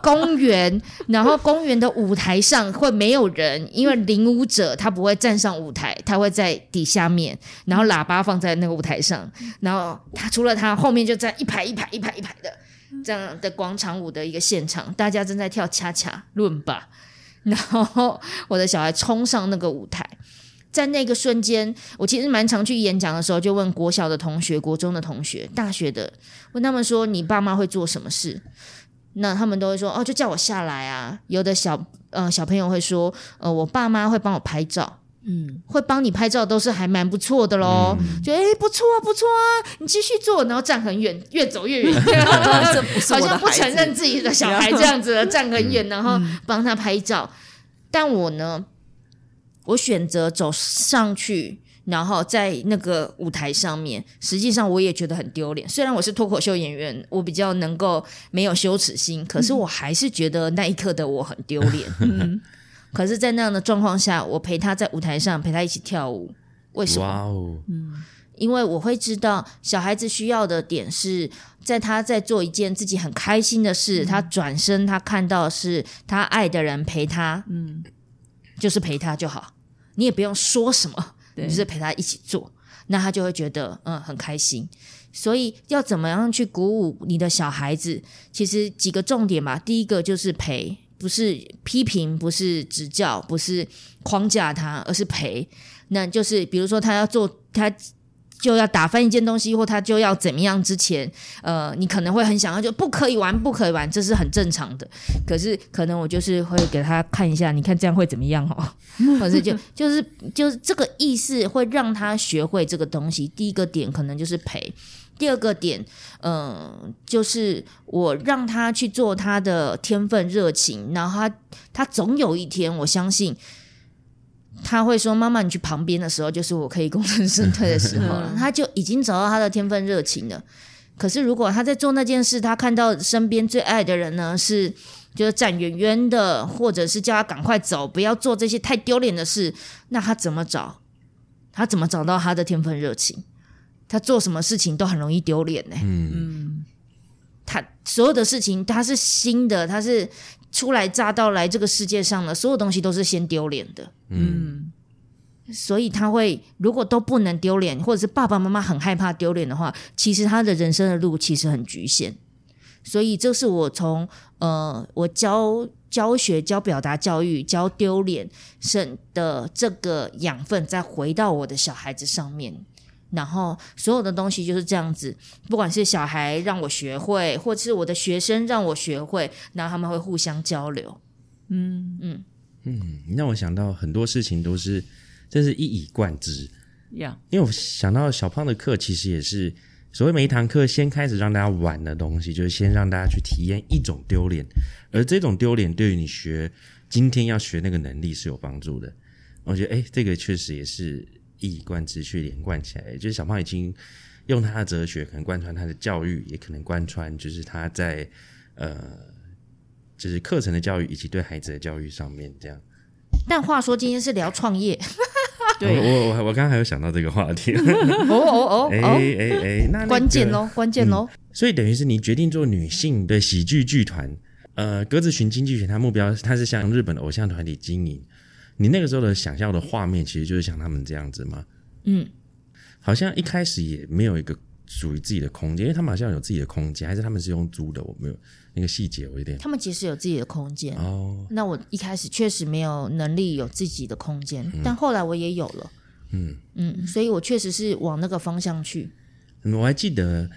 Speaker 1: 公园，然后公园的舞台上会没有人，因为领舞者他不会站上舞台，他会在底下面，然后喇叭放在那个舞台上，然后他除了他后面就站一排。排一排一排一排的这样的广场舞的一个现场，大家正在跳恰恰论吧，然后我的小孩冲上那个舞台，在那个瞬间，我其实蛮常去演讲的时候，就问国小的同学、国中的同学、大学的，问他们说：“你爸妈会做什么事？”那他们都会说：“哦，就叫我下来啊。”有的小呃小朋友会说：“呃，我爸妈会帮我拍照。”嗯，会帮你拍照都是还蛮不错的喽，觉得哎不错啊不错啊，你继续做，然后站很远，越走越远，好像不承认自己的小孩这样子，站很远，然后帮他拍照。但我呢，我选择走上去，然后在那个舞台上面，实际上我也觉得很丢脸。虽然我是脱口秀演员，我比较能够没有羞耻心，可是我还是觉得那一刻的我很丢脸。可是，在那样的状况下，我陪他在舞台上陪他一起跳舞，为什么？嗯，因为我会知道小孩子需要的点是在他在做一件自己很开心的事，他转身他看到是他爱的人陪他，嗯，就是陪他就好，你也不用说什么，就是陪他一起做，那他就会觉得嗯很开心。所以要怎么样去鼓舞你的小孩子？其实几个重点吧，第一个就是陪。不是批评，不是指教，不是框架他，而是陪。那就是比如说，他要做，他就要打翻一件东西，或他就要怎么样之前，呃，你可能会很想要，就不可以玩，不可以玩，这是很正常的。可是可能我就是会给他看一下，你看这样会怎么样哦？或者就就是就是这个意思会让他学会这个东西。第一个点可能就是陪，第二个点，嗯，就是我让他去做他的天分热情，然后他他总有一天，我相信。他会说：“妈妈，你去旁边的时候，就是我可以功成身退的时候了。”他就已经找到他的天分热情了。可是，如果他在做那件事，他看到身边最爱的人呢，是就是站远远的，或者是叫他赶快走，不要做这些太丢脸的事，那他怎么找？他怎么找到他的天分热情？他做什么事情都很容易丢脸呢？嗯，他所有的事情，他是新的，他是。初来乍到来这个世界上的所有东西都是先丢脸的，嗯，所以他会如果都不能丢脸，或者是爸爸妈妈很害怕丢脸的话，其实他的人生的路其实很局限。所以这是我从呃我教教学教表达教育教丢脸省的这个养分，再回到我的小孩子上面。然后所有的东西就是这样子，不管是小孩让我学会，或者是我的学生让我学会，然后他们会互相交流。
Speaker 2: 嗯嗯嗯，让我想到很多事情都是真是一以贯之。
Speaker 3: 呀，
Speaker 2: 因为我想到小胖的课，其实也是所谓每一堂课先开始让大家玩的东西，就是先让大家去体验一种丢脸，而这种丢脸对于你学今天要学那个能力是有帮助的。我觉得，哎，这个确实也是。一以贯之去连贯起来，就是小胖已经用他的哲学，可能贯穿他的教育，也可能贯穿就是他在呃，就是课程的教育以及对孩子的教育上面这样。
Speaker 1: 但话说，今天是聊创业，
Speaker 3: 对
Speaker 2: 我我我刚刚还有想到这个话题。
Speaker 1: 哦哦哦，
Speaker 2: 哎哎哎，那
Speaker 1: 关键喽，关键喽。
Speaker 2: 所以等于是你决定做女性的喜剧剧团，呃，鸽子群经济学，它目标它是向日本的偶像团体经营。你那个时候的想象的画面，其实就是像他们这样子吗？嗯，好像一开始也没有一个属于自己的空间，因为他们好像有自己的空间，还是他们是用租的？我没有那个细节，我有点。
Speaker 1: 他们其实有自己的空间哦。那我一开始确实没有能力有自己的空间，但后来我也有了。嗯嗯，所以我确实是往那个方向去。
Speaker 2: 我还记得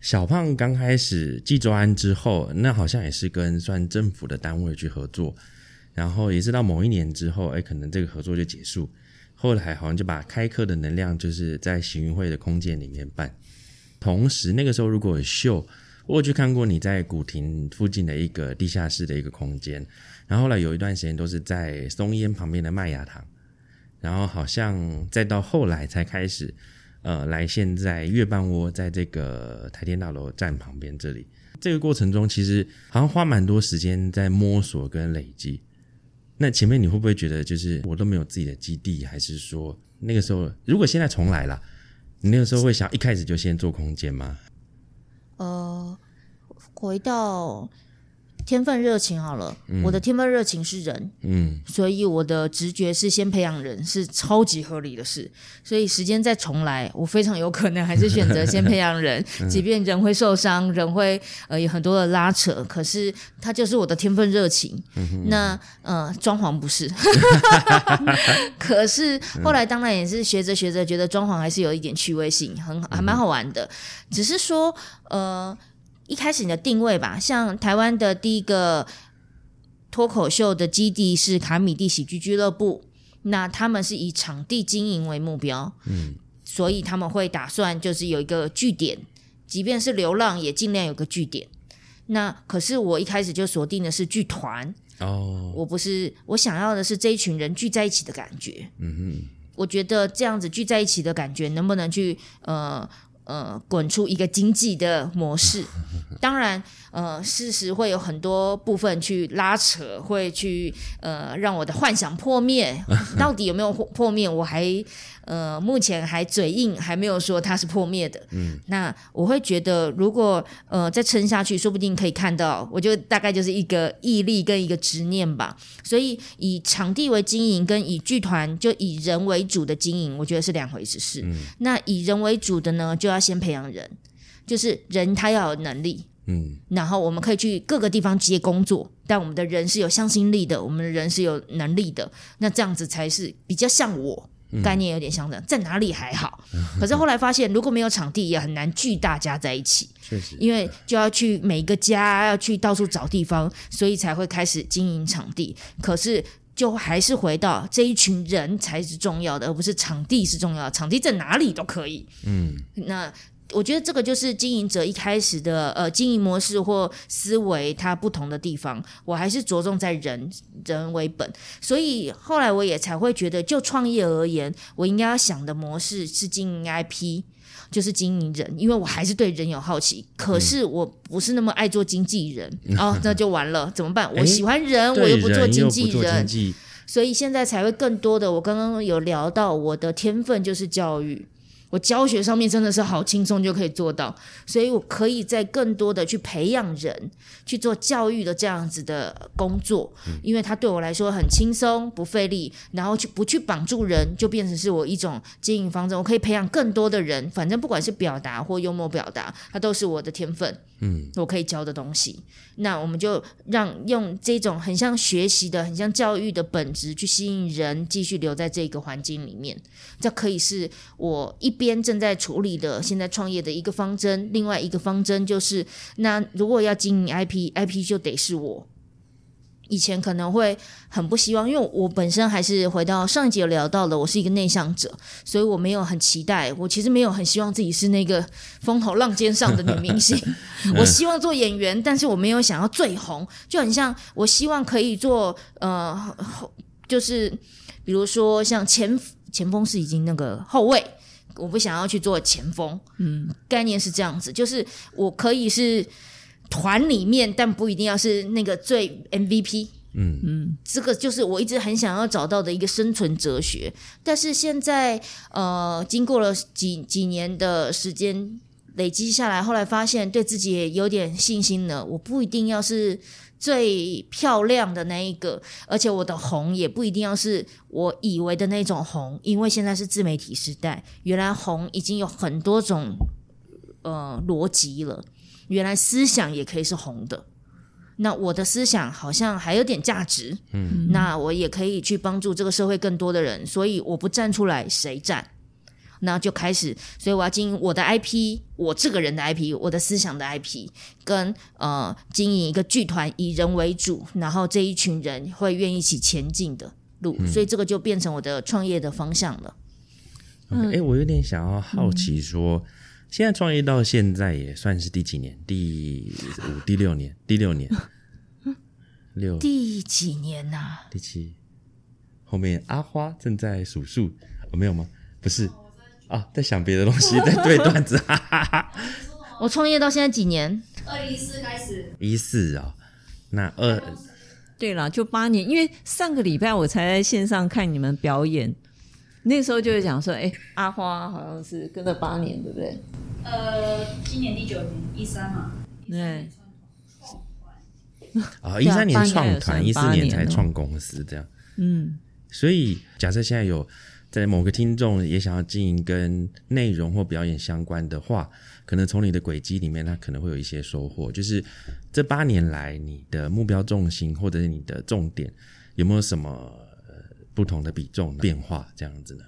Speaker 2: 小胖刚开始寄周安之后，那好像也是跟算政府的单位去合作。然后也是到某一年之后，哎，可能这个合作就结束。后来好像就把开课的能量就是在行运会的空间里面办。同时那个时候如果秀，我去看过你在古亭附近的一个地下室的一个空间。然后后来有一段时间都是在松烟旁边的麦芽糖。然后好像再到后来才开始，呃，来现在月半窝在这个台电大楼站旁边这里。这个过程中其实好像花蛮多时间在摸索跟累积。那前面你会不会觉得，就是我都没有自己的基地，还是说那个时候，如果现在重来了，你那个时候会想一开始就先做空间吗？
Speaker 1: 呃，回到。天分热情好了，我的天分热情是人，嗯，所以我的直觉是先培养人，是超级合理的事。所以时间再重来，我非常有可能还是选择先培养人，即便人会受伤，人会呃有很多的拉扯，可是他就是我的天分热情。那呃，装潢不是，可是后来当然也是学着学着，觉得装潢还是有一点趣味性，很还蛮好玩的。只是说呃。一开始你的定位吧，像台湾的第一个脱口秀的基地是卡米蒂喜剧俱乐部，那他们是以场地经营为目标，嗯，所以他们会打算就是有一个据点，即便是流浪也尽量有个据点。那可是我一开始就锁定的是剧团哦，我不是我想要的是这一群人聚在一起的感觉，嗯哼，我觉得这样子聚在一起的感觉能不能去呃。呃，滚出一个经济的模式，当然，呃，事实会有很多部分去拉扯，会去呃让我的幻想破灭。到底有没有破灭？我还。呃，目前还嘴硬，还没有说它是破灭的。嗯，那我会觉得，如果呃再撑下去，说不定可以看到。我就大概就是一个毅力跟一个执念吧。所以以场地为经营，跟以剧团就以人为主的经营，我觉得是两回事。嗯，那以人为主的呢，就要先培养人，就是人他要有能力。嗯，然后我们可以去各个地方接工作，但我们的人是有向心力的，我们的人是有能力的。那这样子才是比较像我。概念有点相等，在哪里还好，可是后来发现如果没有场地，也很难聚大家在一起。
Speaker 2: 确实，
Speaker 1: 因为就要去每个家，要去到处找地方，所以才会开始经营场地。可是就还是回到这一群人才是重要的，而不是场地是重要的。场地在哪里都可以。
Speaker 2: 嗯，
Speaker 1: 那我觉得这个就是经营者一开始的呃经营模式或思维，它不同的地方。我还是着重在人人为本，所以后来我也才会觉得，就创业而言，我应该要想的模式是经营 IP。就是经营人，因为我还是对人有好奇，可是我不是那么爱做经纪人，哦，那就完了，怎么办？我喜欢人，我又不做经纪人，所以现在才会更多的。我刚刚有聊到，我的天分就是教育。我教学上面真的是好轻松就可以做到，所以我可以在更多的去培养人去做教育的这样子的工作，因为它对我来说很轻松不费力，然后去不去绑住人，就变成是我一种经营方针。我可以培养更多的人，反正不管是表达或幽默表达，它都是我的天分。嗯，我可以教的东西，那我们就让用这种很像学习的、很像教育的本质去吸引人继续留在这个环境里面。这可以是我一边正在处理的现在创业的一个方针，另外一个方针就是，那如果要经营 IP，IP 就得是我。以前可能会很不希望，因为我本身还是回到上一集有聊到的，我是一个内向者，所以我没有很期待。我其实没有很希望自己是那个风头浪尖上的女明星。我希望做演员，但是我没有想要最红，就很像我希望可以做呃，就是比如说像前前锋是已经那个后卫，我不想要去做前锋。嗯，概念是这样子，就是我可以是。团里面，但不一定要是那个最 MVP。嗯嗯，这个就是我一直很想要找到的一个生存哲学。但是现在，呃，经过了几几年的时间累积下来，后来发现对自己也有点信心了。我不一定要是最漂亮的那一个，而且我的红也不一定要是我以为的那种红，因为现在是自媒体时代，原来红已经有很多种呃逻辑了。原来思想也可以是红的，那我的思想好像还有点价值，嗯，那我也可以去帮助这个社会更多的人，所以我不站出来，谁站？那就开始，所以我要经营我的 IP，我这个人的 IP，我的思想的 IP，跟呃经营一个剧团，以人为主，然后这一群人会愿意一起前进的路，所以这个就变成我的创业的方向了。
Speaker 2: 哎，我有点想要好奇说。现在创业到现在也算是第几年？第五、第六年？第六年？六？
Speaker 1: 第几年呐？
Speaker 2: 第七。后面阿花正在数数，哦，没有吗？不是啊，在想别的东西，在对段子。
Speaker 1: 我创业到现在几年？
Speaker 4: 二零一四开始。
Speaker 2: 一四啊，那二。
Speaker 3: 对了，就八年，因为上个礼拜我才在线上看你们表演。那时候就是讲说，哎，阿花好像是跟了八年，对不对？
Speaker 4: 呃，今年第九年，一三嘛。对。
Speaker 2: 啊，一三年创团，一四年才创公司，这样。嗯。所以，假设现在有在某个听众也想要经营跟内容或表演相关的话，可能从你的轨迹里面，他可能会有一些收获。就是这八年来，你的目标重心或者是你的重点，有没有什么？不同的比重变化这样子呢？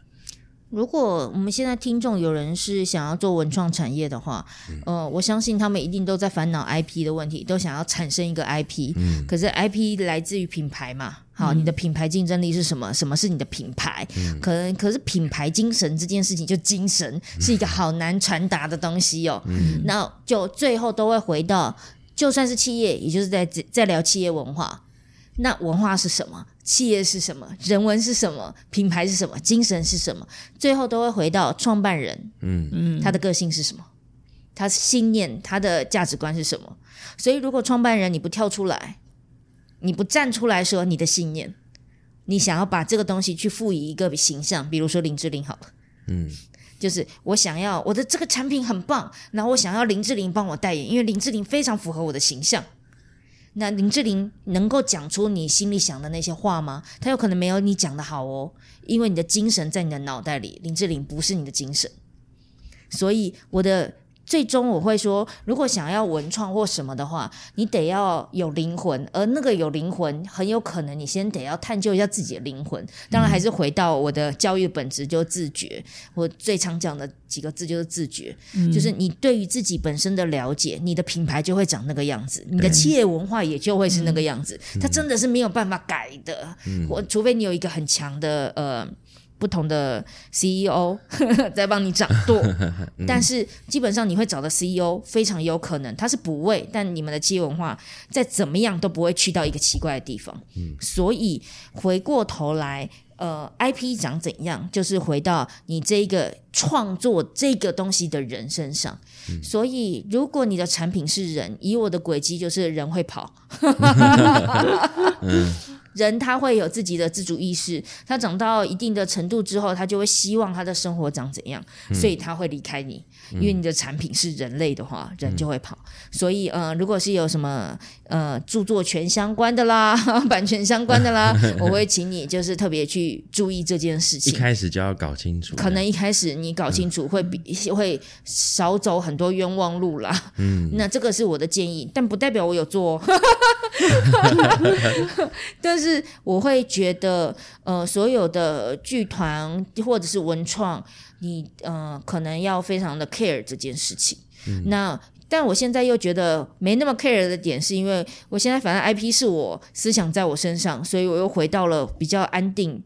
Speaker 1: 如果我们现在听众有人是想要做文创产业的话，呃，我相信他们一定都在烦恼 IP 的问题，都想要产生一个 IP。嗯，可是 IP 来自于品牌嘛，好，你的品牌竞争力是什么？什么是你的品牌？可能可是品牌精神这件事情，就精神是一个好难传达的东西哦。嗯，那就最后都会回到，就算是企业，也就是在在聊企业文化。那文化是什么？企业是什么？人文是什么？品牌是什么？精神是什么？最后都会回到创办人，嗯嗯，他的个性是什么？他信念、他的价值观是什么？所以，如果创办人你不跳出来，你不站出来说你的信念，你想要把这个东西去赋予一个形象，比如说林志玲好了，嗯，就是我想要我的这个产品很棒，然后我想要林志玲帮我代言，因为林志玲非常符合我的形象。那林志玲能够讲出你心里想的那些话吗？她有可能没有你讲的好哦，因为你的精神在你的脑袋里，林志玲不是你的精神。所以我的最终我会说，如果想要文创或什么的话，你得要有灵魂，而那个有灵魂，很有可能你先得要探究一下自己的灵魂。当然，还是回到我的教育本质，就自觉。我最常讲的几个字就是自觉，就是你对于自己本身的了解，你的品牌就会长那个样子，你的企业文化也就会是那个样子。它真的是没有办法改的，我除非你有一个很强的呃。不同的 CEO 在帮你掌舵，但是基本上你会找的 CEO 非常有可能他是补位，但你们的企业文化再怎么样都不会去到一个奇怪的地方。所以回过头来，呃，IP 长怎样，就是回到你这个创作这个东西的人身上。所以如果你的产品是人，以我的轨迹就是人会跑。人他会有自己的自主意识，他长到一定的程度之后，他就会希望他的生活长怎样，所以他会离开你，因为你的产品是人类的话，人就会跑。所以，呃，如果是有什么呃著作权相关的啦，版权相关的啦，我会请你就是特别去注意这件事情。
Speaker 2: 一开始就要搞清楚，
Speaker 1: 可能一开始你搞清楚会比会少走很多冤枉路啦。嗯，那这个是我的建议，但不代表我有做。但是我会觉得，呃，所有的剧团或者是文创，你呃可能要非常的 care 这件事情。那但我现在又觉得没那么 care 的点，是因为我现在反正 IP 是我思想在我身上，所以我又回到了比较安定，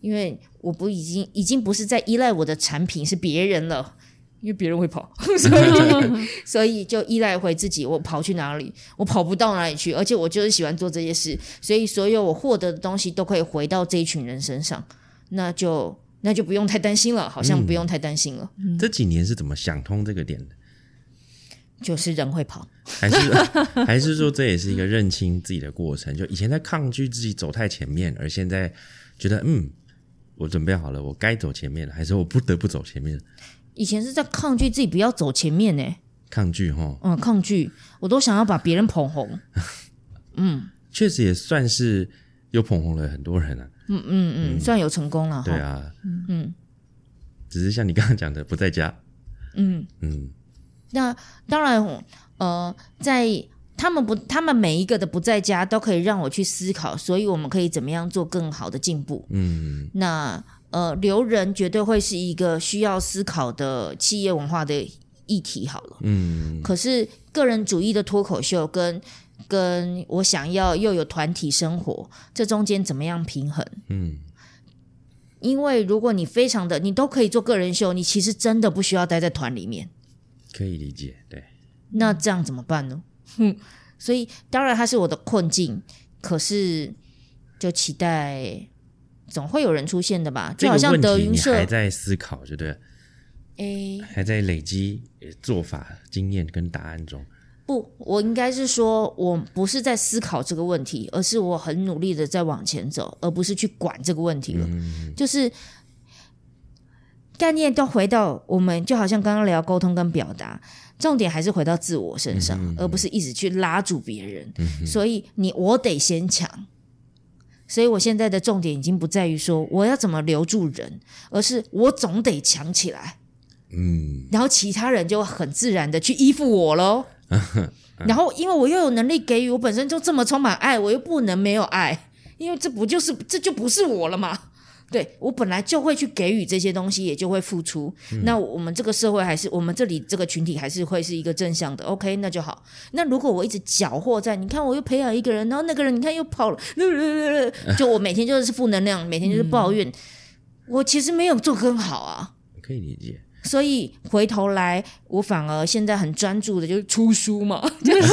Speaker 1: 因为我不已经已经不是在依赖我的产品是别人了。因为别人会跑，所以所以就依赖回自己。我跑去哪里，我跑不到哪里去。而且我就是喜欢做这些事，所以所有我获得的东西都可以回到这一群人身上。那就那就不用太担心了，好像不用太担心了。
Speaker 2: 这几年是怎么想通这个点的？
Speaker 1: 就是人会跑，
Speaker 2: 还是 还是说这也是一个认清自己的过程？就以前在抗拒自己走太前面，而现在觉得嗯，我准备好了，我该走前面了，还是我不得不走前面？
Speaker 1: 以前是在抗拒自己不要走前面呢，
Speaker 2: 抗拒哈，
Speaker 1: 嗯，抗拒，我都想要把别人捧红，
Speaker 2: 嗯，确实也算是又捧红了很多人啊，
Speaker 1: 嗯嗯嗯，算有成功了，
Speaker 2: 对啊，嗯，只是像你刚刚讲的不在家，
Speaker 1: 嗯。嗯，那当然，呃，在他们不，他们每一个的不在家都可以让我去思考，所以我们可以怎么样做更好的进步，嗯，那。呃，留人绝对会是一个需要思考的企业文化的议题。好了，嗯，可是个人主义的脱口秀跟跟我想要又有团体生活，这中间怎么样平衡？嗯，因为如果你非常的，你都可以做个人秀，你其实真的不需要待在团里面。
Speaker 2: 可以理解，对。
Speaker 1: 那这样怎么办呢？哼，所以当然它是我的困境，可是就期待。总会有人出现的吧？就好像德云社
Speaker 2: 还在思考，对不对？
Speaker 1: 诶，
Speaker 2: 还在累积做法经验跟答案中。
Speaker 1: 不，我应该是说，我不是在思考这个问题，而是我很努力的在往前走，而不是去管这个问题了。就是概念都回到我们，就好像刚刚聊沟通跟表达，重点还是回到自我身上，而不是一直去拉住别人。所以你我得先抢。所以我现在的重点已经不在于说我要怎么留住人，而是我总得强起来，嗯，然后其他人就很自然的去依附我喽。然后因为我又有能力给予，我本身就这么充满爱，我又不能没有爱，因为这不就是这就不是我了吗？对我本来就会去给予这些东西，也就会付出。那我们这个社会还是我们这里这个群体还是会是一个正向的。OK，那就好。那如果我一直搅和在，你看我又培养一个人，然后那个人你看又跑了，就我每天就是负能量，每天就是抱怨，我其实没有做更好啊。
Speaker 2: 可以理解。
Speaker 1: 所以回头来，我反而现在很专注的，就是出书嘛。就 是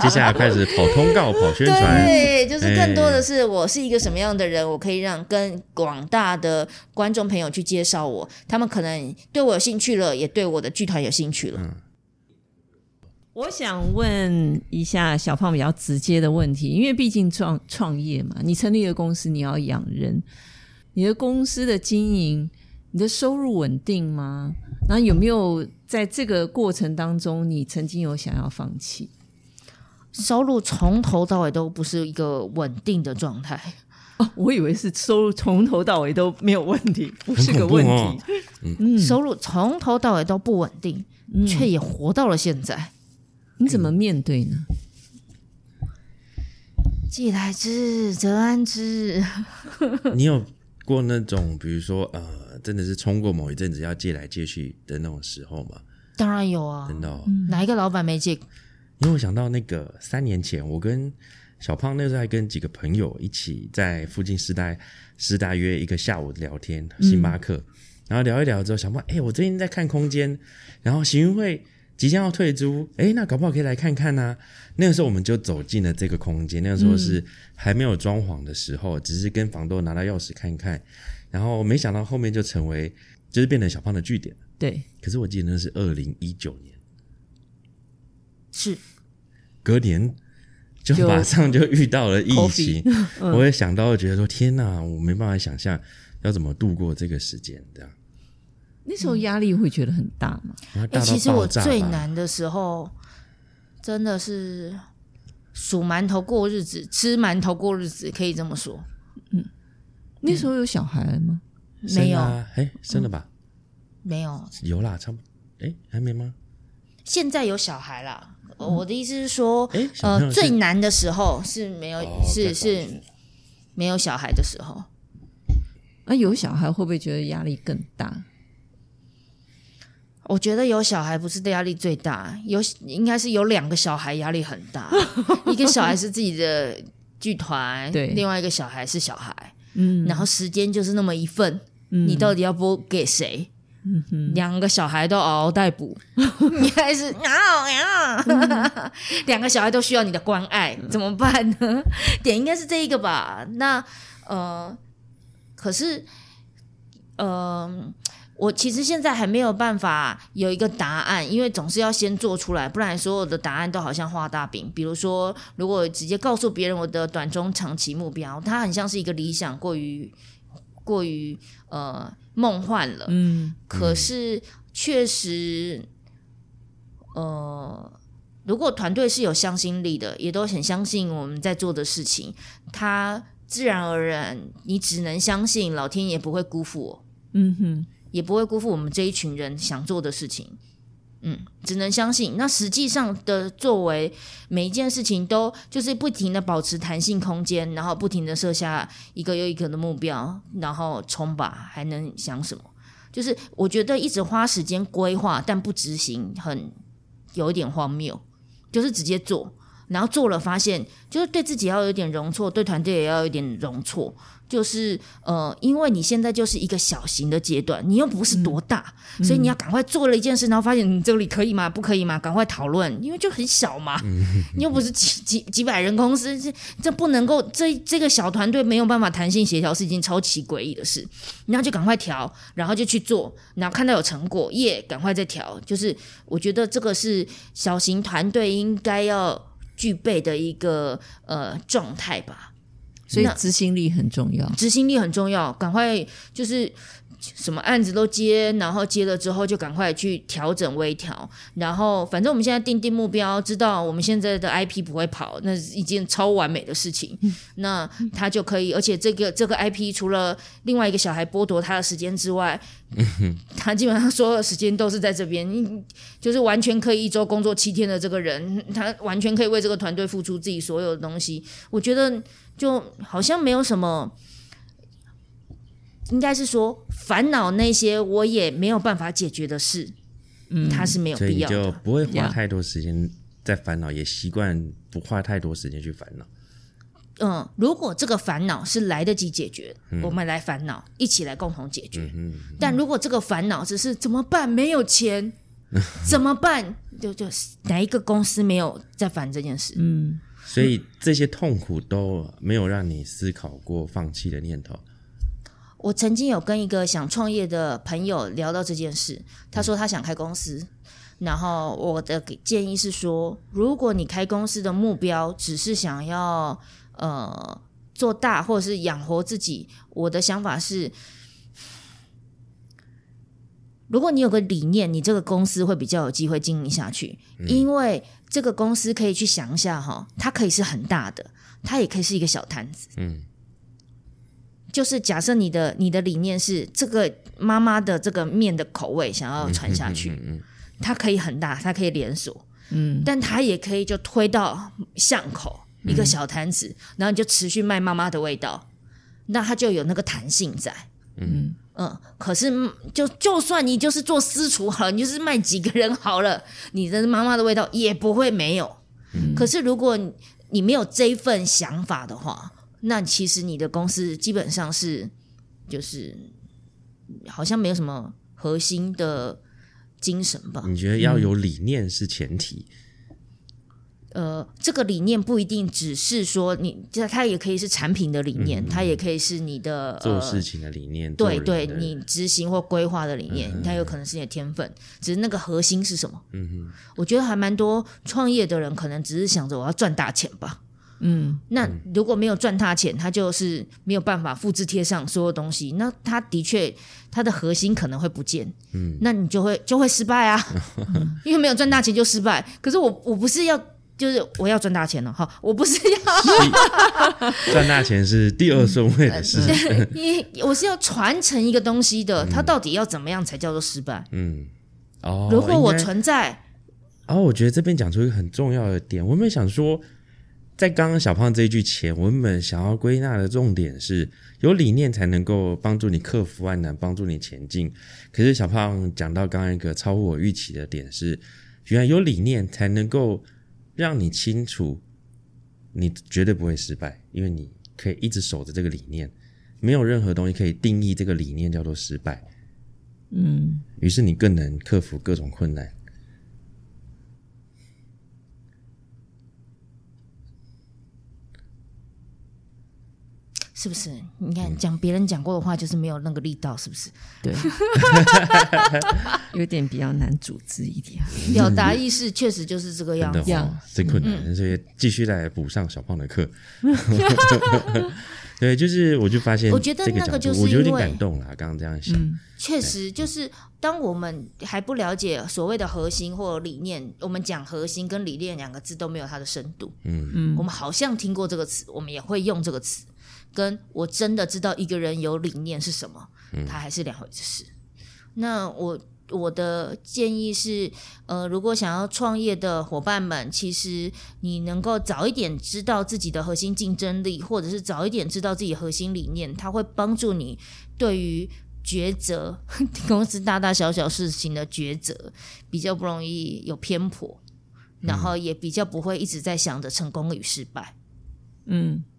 Speaker 2: 接下来开始跑通告、跑宣传。
Speaker 1: 对，就是更多的是我是一个什么样的人，我可以让跟广大的观众朋友去介绍我，他们可能对我有兴趣了，也对我的剧团有兴趣了。
Speaker 3: 我想问一下小胖比较直接的问题，因为毕竟创创业嘛，你成立了公司，你要养人，你的公司的经营。你的收入稳定吗？然后有没有在这个过程当中，你曾经有想要放弃？
Speaker 1: 收入从头到尾都不是一个稳定的状态。
Speaker 3: 哦，我以为是收入从头到尾都没有问题，不是个问
Speaker 2: 很
Speaker 3: 题。
Speaker 2: 嗯
Speaker 1: 收入从头到尾都不稳定，却也活到了现在。
Speaker 3: 你怎么面对呢？
Speaker 1: 既来之则安之。
Speaker 2: 你有过那种，比如说呃，真的是冲过某一阵子要借来借去的那种时候吗？
Speaker 1: 当然有啊，
Speaker 2: 真的、哦，
Speaker 1: 哪一个老板没借？
Speaker 2: 因为我想到那个三年前，我跟小胖那时候还跟几个朋友一起在附近师大师大约一个下午聊天，星巴克，然后聊一聊之后，小胖，哎、我最近在看空间，然后行运会即将要退租，哎、那搞不好可以来看看呐、那个时候我们就走进了这个空间，那个时候是还没有装潢的时候，只是跟房东拿到钥匙看看，然后没想到后面就成为就是变成小胖的据点。
Speaker 3: 对，
Speaker 2: 可是我记得那是二零一九年，
Speaker 1: 是
Speaker 2: 隔年就
Speaker 3: 就
Speaker 2: 马上就遇到了疫情，我也想到，觉得说天哪，我没办法想象要怎么度过这个时间，这样。
Speaker 3: 那时候压力会觉得很大嘛？
Speaker 1: 哎、其实我最难的时候，真的是数馒头过日子，吃馒头过日子，可以这么说。
Speaker 3: 那时候有小孩了吗？
Speaker 1: 没有，
Speaker 2: 哎，生了吧？
Speaker 1: 没有，
Speaker 2: 有啦，差不多，哎，还没吗？
Speaker 1: 现在有小孩啦。呃我的意思是说，呃，最难的时候是没有，
Speaker 2: 哦
Speaker 1: 是是没有小孩的时候。
Speaker 3: 那，有小孩会不会觉得压力更大？
Speaker 1: 我觉得有小孩不是压力最大，有应该是有两个小孩压力很大，一个小孩是自己的剧团，
Speaker 3: 对
Speaker 1: 另外一个小孩是小孩，
Speaker 3: 嗯，
Speaker 1: 然后时间就是那么一份，
Speaker 3: 嗯。
Speaker 1: 你到底要拨给谁？两个小孩都嗷嗷待哺，你还是嗷嗷，两个小孩都需要你的关爱，怎么办呢？点应该是这一个吧？那呃，可是呃，我其实现在还没有办法有一个答案，因为总是要先做出来，不然所有的答案都好像画大饼。比如说，如果直接告诉别人我的短中长期目标，它很像是一个理想，过于过于呃梦幻了。
Speaker 3: 嗯
Speaker 1: 可是确实，呃，如果团队是有向心力的，也都很相信我们在做的事情，他自然而然，你只能相信老天爷不会辜负我，
Speaker 3: 嗯哼，
Speaker 1: 也不会辜负我们这一群人想做的事情。嗯，只能相信。那实际上的作为，每一件事情都就是不停的保持弹性空间，然后不停的设下一个又一个的目标，然后冲吧，还能想什么？就是我觉得一直花时间规划，但不执行，很有一点荒谬。就是直接做，然后做了发现，就是对自己要有点容错，对团队也要有点容错。就是呃，因为你现在就是一个小型的阶段，你又不是多大，所以你要赶快做了一件事，然后发现你这里可以吗？不可以吗？赶快讨论，因为就很小嘛，你又不是几几几百人公司，这这不能够，这这个小团队没有办法弹性协调，是一件超级诡异的事。然后就赶快调，然后就去做，然后看到有成果，耶，赶快再调。就是我觉得这个是小型团队应该要具备的一个呃状态吧。
Speaker 3: 所以执行力很重要。
Speaker 1: 执行力很重要，赶快就是什么案子都接，然后接了之后就赶快去调整微调，然后反正我们现在定定目标，知道我们现在的 IP 不会跑，那是一件超完美的事情。那他就可以，而且这个这个 IP 除了另外一个小孩剥夺他的时间之外，他基本上所有的时间都是在这边，你就是完全可以一周工作七天的这个人，他完全可以为这个团队付出自己所有的东西。我觉得就好像没有什么。应该是说烦恼那些我也没有办法解决的事，嗯，它是没有必要的。
Speaker 2: 不会花太多时间在烦恼，也习惯不花太多时间去烦恼。
Speaker 1: 嗯，如果这个烦恼是来得及解决，我们来烦恼，一起来共同解决。但如果这个烦恼只是怎么办，没有钱，怎么办？就就哪一个公司没有在烦这件事？
Speaker 3: 嗯，
Speaker 2: 所以这些痛苦都没有让你思考过放弃的念头。
Speaker 1: 我曾经有跟一个想创业的朋友聊到这件事，他说他想开公司，然后我的建议是说，如果你开公司的目标只是想要呃做大或者是养活自己，我的想法是，如果你有个理念，你这个公司会比较有机会经营下去，因为这个公司可以去想一下哈，它可以是很大的，它也可以是一个小摊子。
Speaker 2: 嗯，
Speaker 1: 就是假设你的你的理念是这个妈妈的这个面的口味想要传下去，
Speaker 2: 嗯嗯
Speaker 1: 它可以很大，它可以连锁，
Speaker 3: 嗯，
Speaker 1: 但它也可以就推到巷口一个小摊子，然后你就持续卖妈妈的味道，那它就有那个弹性在。
Speaker 3: 嗯
Speaker 1: 嗯，可是嗯就就算你就是做私厨好了，你就是卖几个人好了，你的妈妈的味道也不会没有。可是如果你你没有这一份想法的话，那其实你的公司基本上是就是好像没有什么核心的精神吧。
Speaker 2: 你觉得要有理念是前提？
Speaker 1: 呃，这个理念不一定只是说你，这它也可以是产品的理念，它也可以是你的
Speaker 2: 做
Speaker 1: 呃
Speaker 2: 事情的理念，
Speaker 1: 对对，你执行或规划的理念，它有可能是你的天分，只是那个核心是什么？
Speaker 2: 嗯哼，
Speaker 1: 我觉得还蛮多创业的人可能只是想着我要赚大钱吧。
Speaker 3: 嗯，
Speaker 1: 那如果没有赚大钱，他就是没有办法复制贴上所有东西。那他的确，他的核心可能会不见。嗯，那你就会就会失败啊，因为没有赚大钱就失败。可是我我不是要，就是我要赚大钱了哈，我不是要
Speaker 2: 赚大钱是第二顺位的事。
Speaker 1: 因为我是要传承一个东西的，它到底要怎么样才叫做失败？
Speaker 2: 嗯，哦，
Speaker 1: 如果我存在，
Speaker 2: 哦，我觉得这边讲出一个很重要的点，我原本想说，在刚刚小胖这一句前，我们本想要归纳的重点是，有理念才能够帮助你克服万难，帮助你前进。可是小胖讲到刚刚一个超乎我预期的点是，原来有理念才能够让你清楚，你绝对不会失败，因为你可以一直守着这个理念，没有任何东西可以定义这个理念叫做失败。
Speaker 3: 嗯，
Speaker 2: 于是你更能克服各种困难。
Speaker 1: 是不是？你看讲别人讲过的话，就是没有那个力道，是不是？
Speaker 3: 对，有点比较难组织一点。
Speaker 1: 表达意识确实就是这个样子。
Speaker 2: 真的哦
Speaker 3: 样，
Speaker 2: 真困难，所以继续来补上小胖的课。对，就是我就发现，
Speaker 1: 我觉得那个就是
Speaker 2: 我有点
Speaker 1: 因为
Speaker 2: 感动啦。刚刚这样想，
Speaker 1: 确实，就是当我们还不了解所谓的核心或理念，我们讲核心跟理念两个字都没有它的深度。
Speaker 2: 嗯
Speaker 3: 嗯
Speaker 1: 我们好像听过这个词，我们也会用这个词，跟我真的知道一个人有理念是什么，它还是两回事。那我我的建议是，呃，如果想要创业的伙伴们，其实你能够早一点知道自己的核心竞争力，或者是早一点知道自己核心理念，它会帮助你对于抉择 公司大大小小事情的抉择比较不容易有偏颇，然后也比较不会一直在想着成功与失败。
Speaker 3: 嗯，他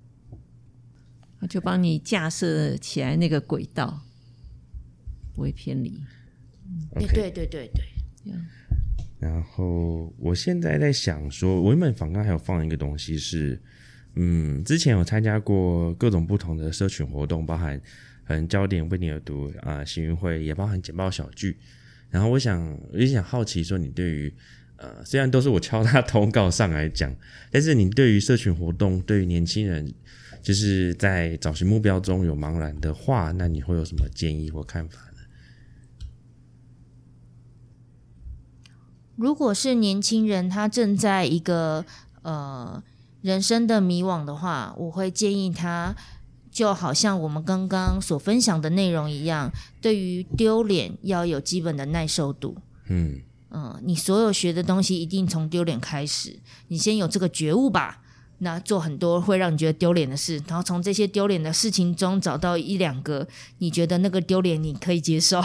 Speaker 3: 就帮你架设起来那个轨道，不会偏离。
Speaker 1: 对对对对对，
Speaker 2: 然后我现在在想说，我原本访刚还有放一个东西是，嗯，之前有参加过各种不同的社群活动，包含很焦点为你而读啊、行运会，也包含简报小聚。然后我想，我也想好奇说，你对于呃，虽然都是我敲他通告上来讲，但是你对于社群活动，对于年轻人，就是在找寻目标中有茫然的话，那你会有什么建议或看法呢？
Speaker 1: 如果是年轻人，他正在一个呃人生的迷惘的话，我会建议他，就好像我们刚刚所分享的内容一样，对于丢脸要有基本的耐受度。
Speaker 2: 嗯
Speaker 1: 嗯，你所有学的东西一定从丢脸开始，你先有这个觉悟吧。那做很多会让你觉得丢脸的事，然后从这些丢脸的事情中找到一两个你觉得那个丢脸你可以接受，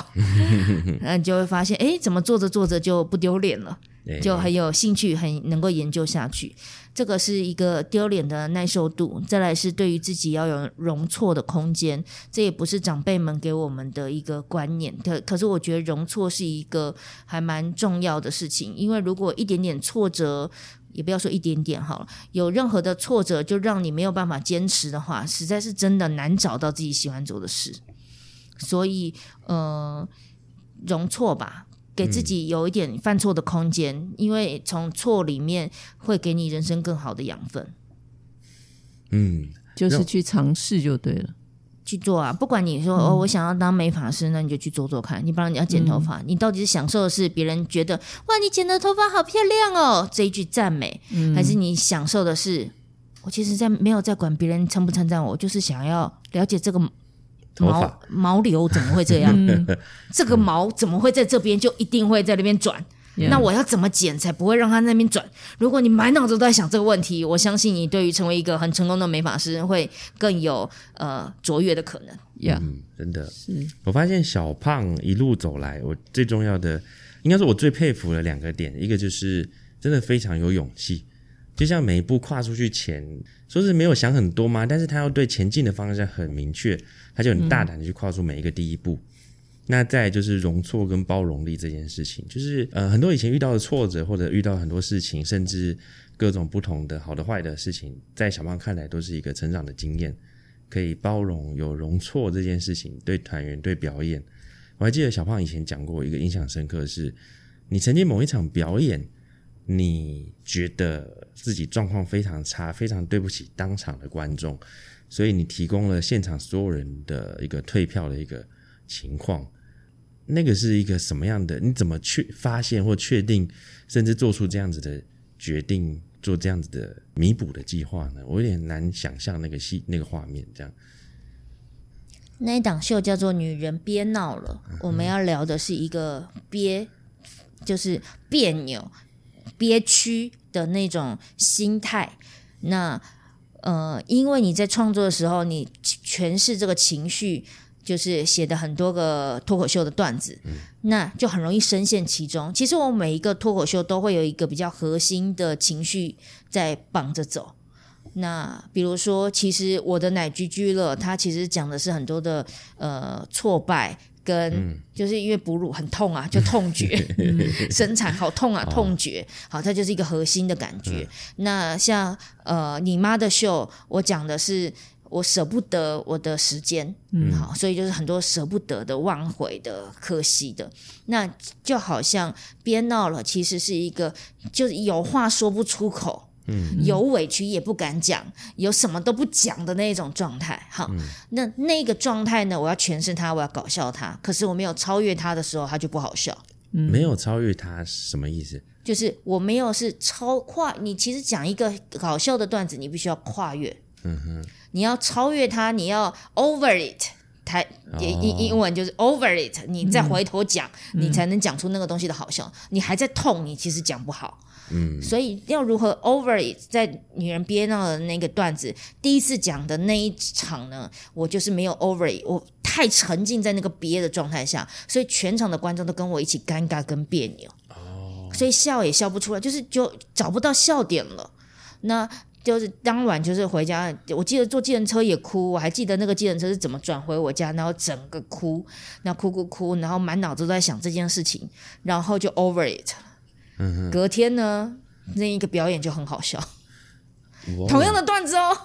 Speaker 1: 那你就会发现，哎，怎么做着做着就不丢脸了。
Speaker 2: 哎
Speaker 1: 就很有兴趣，很能够研究下去。这个是一个丢脸的耐受度，再来是对于自己要有容错的空间。这也不是长辈们给我们的一个观念，可可是我觉得容错是一个还蛮重要的事情，因为如果一点点挫折。也不要说一点点好了，有任何的挫折就让你没有办法坚持的话，实在是真的难找到自己喜欢做的事。所以，呃，容错吧，给自己有一点犯错的空间，因为从错里面会给你人生更好的养分。
Speaker 2: 嗯，
Speaker 3: 就是去尝试就对了。
Speaker 1: 去做啊！不管你说、哦，我想要当美发师，那你就去做做看。你帮人家剪头发，你到底是享受的是别人觉得哇，你剪的头发好漂亮哦这一句赞美，还是你享受的是我其实在没有在管别人称不称赞我，我就是想要了解这个毛毛流怎么会这样？
Speaker 3: 嗯
Speaker 1: 这个毛怎么会在这边就一定会在那边转？那我要怎么剪才不会让他那边转？如果你满脑子都在想这个问题，我相信你对于成为一个很成功的美发师会更有呃卓越的可能。
Speaker 3: 呀，
Speaker 2: 嗯，真的，
Speaker 3: 是
Speaker 2: 我发现小胖一路走来，我最重要的，应该是我最佩服的两个点，一个就是真的非常有勇气，就像每一步跨出去前，说是没有想很多嘛，但是他要对前进的方向很明确，他就很大胆的去跨出每一个第一步。那再就是容错跟包容力这件事情，就是呃很多以前遇到的挫折或者遇到很多事情，甚至各种不同的好的坏的事情，在小胖看来都是一个成长的经验。可以包容有容错这件事情，对团员对表演，我还记得小胖以前讲过一个印象深刻是，你曾经某一场表演，你觉得自己状况非常差，非常对不起当场的观众，所以你提供了现场所有人的一个退票的一个情况。那个是一个什么样的？你怎么去发现或确定，甚至做出这样子的决定，做这样子的弥补的计划呢？我有点难想象那个戏那个画面这样。
Speaker 1: 那一档秀叫做《女人憋闹了》，我们要聊的是一个憋，就是别扭、憋屈的那种心态。那呃，因为你在创作的时候，你诠释这个情绪，就是写的很多个脱口秀的段子，那就很容易深陷其中。其实我每一个脱口秀都会有一个比较核心的情绪在绑着走。那比如说，其实我的奶居居了，它其实讲的是很多的呃挫败，跟就是因为哺乳很痛啊，就痛觉，生产好痛啊，痛觉，好，它就是一个核心的感觉。那像呃你妈的秀，我讲的是。我舍不得我的时间，嗯，好，所以就是很多舍不得的、忘悔的、可惜的。那就好像憋闹了，其实是一个就是有话说不出口，嗯有委屈也不敢讲，有什么都不讲的那种状态。好，那那个状态呢？我要诠释它，我要搞笑它，可是我没有超越它的时候，它就不好笑。
Speaker 2: 嗯没有超越他什么意思？
Speaker 1: 就是我没有是超跨，你其实讲一个搞笑的段子，你必须要跨越，嗯哼，你要超越它，你要 over it。台英英英文就是 over it，你再回头讲，你才能讲出那个东西的好笑。你还在痛，你其实讲不好。嗯，所以要如何 over it，在女人憋闹的那个段子，第一次讲的那一场呢，我就是没有 over it，我太沉浸在那个憋的状态下，所以全场的观众都跟我一起尴尬跟别扭。哦，所以笑也笑不出来，就是就找不到笑点了。那就是当晚就是回家，我记得坐计程车也哭，我还记得那个计程车是怎么转回我家，然后整个哭，然后哭哭哭，然后满脑子都在想这件事情，然后就 over it 了。隔天呢，那一个表演就很好笑，同样的段子哦，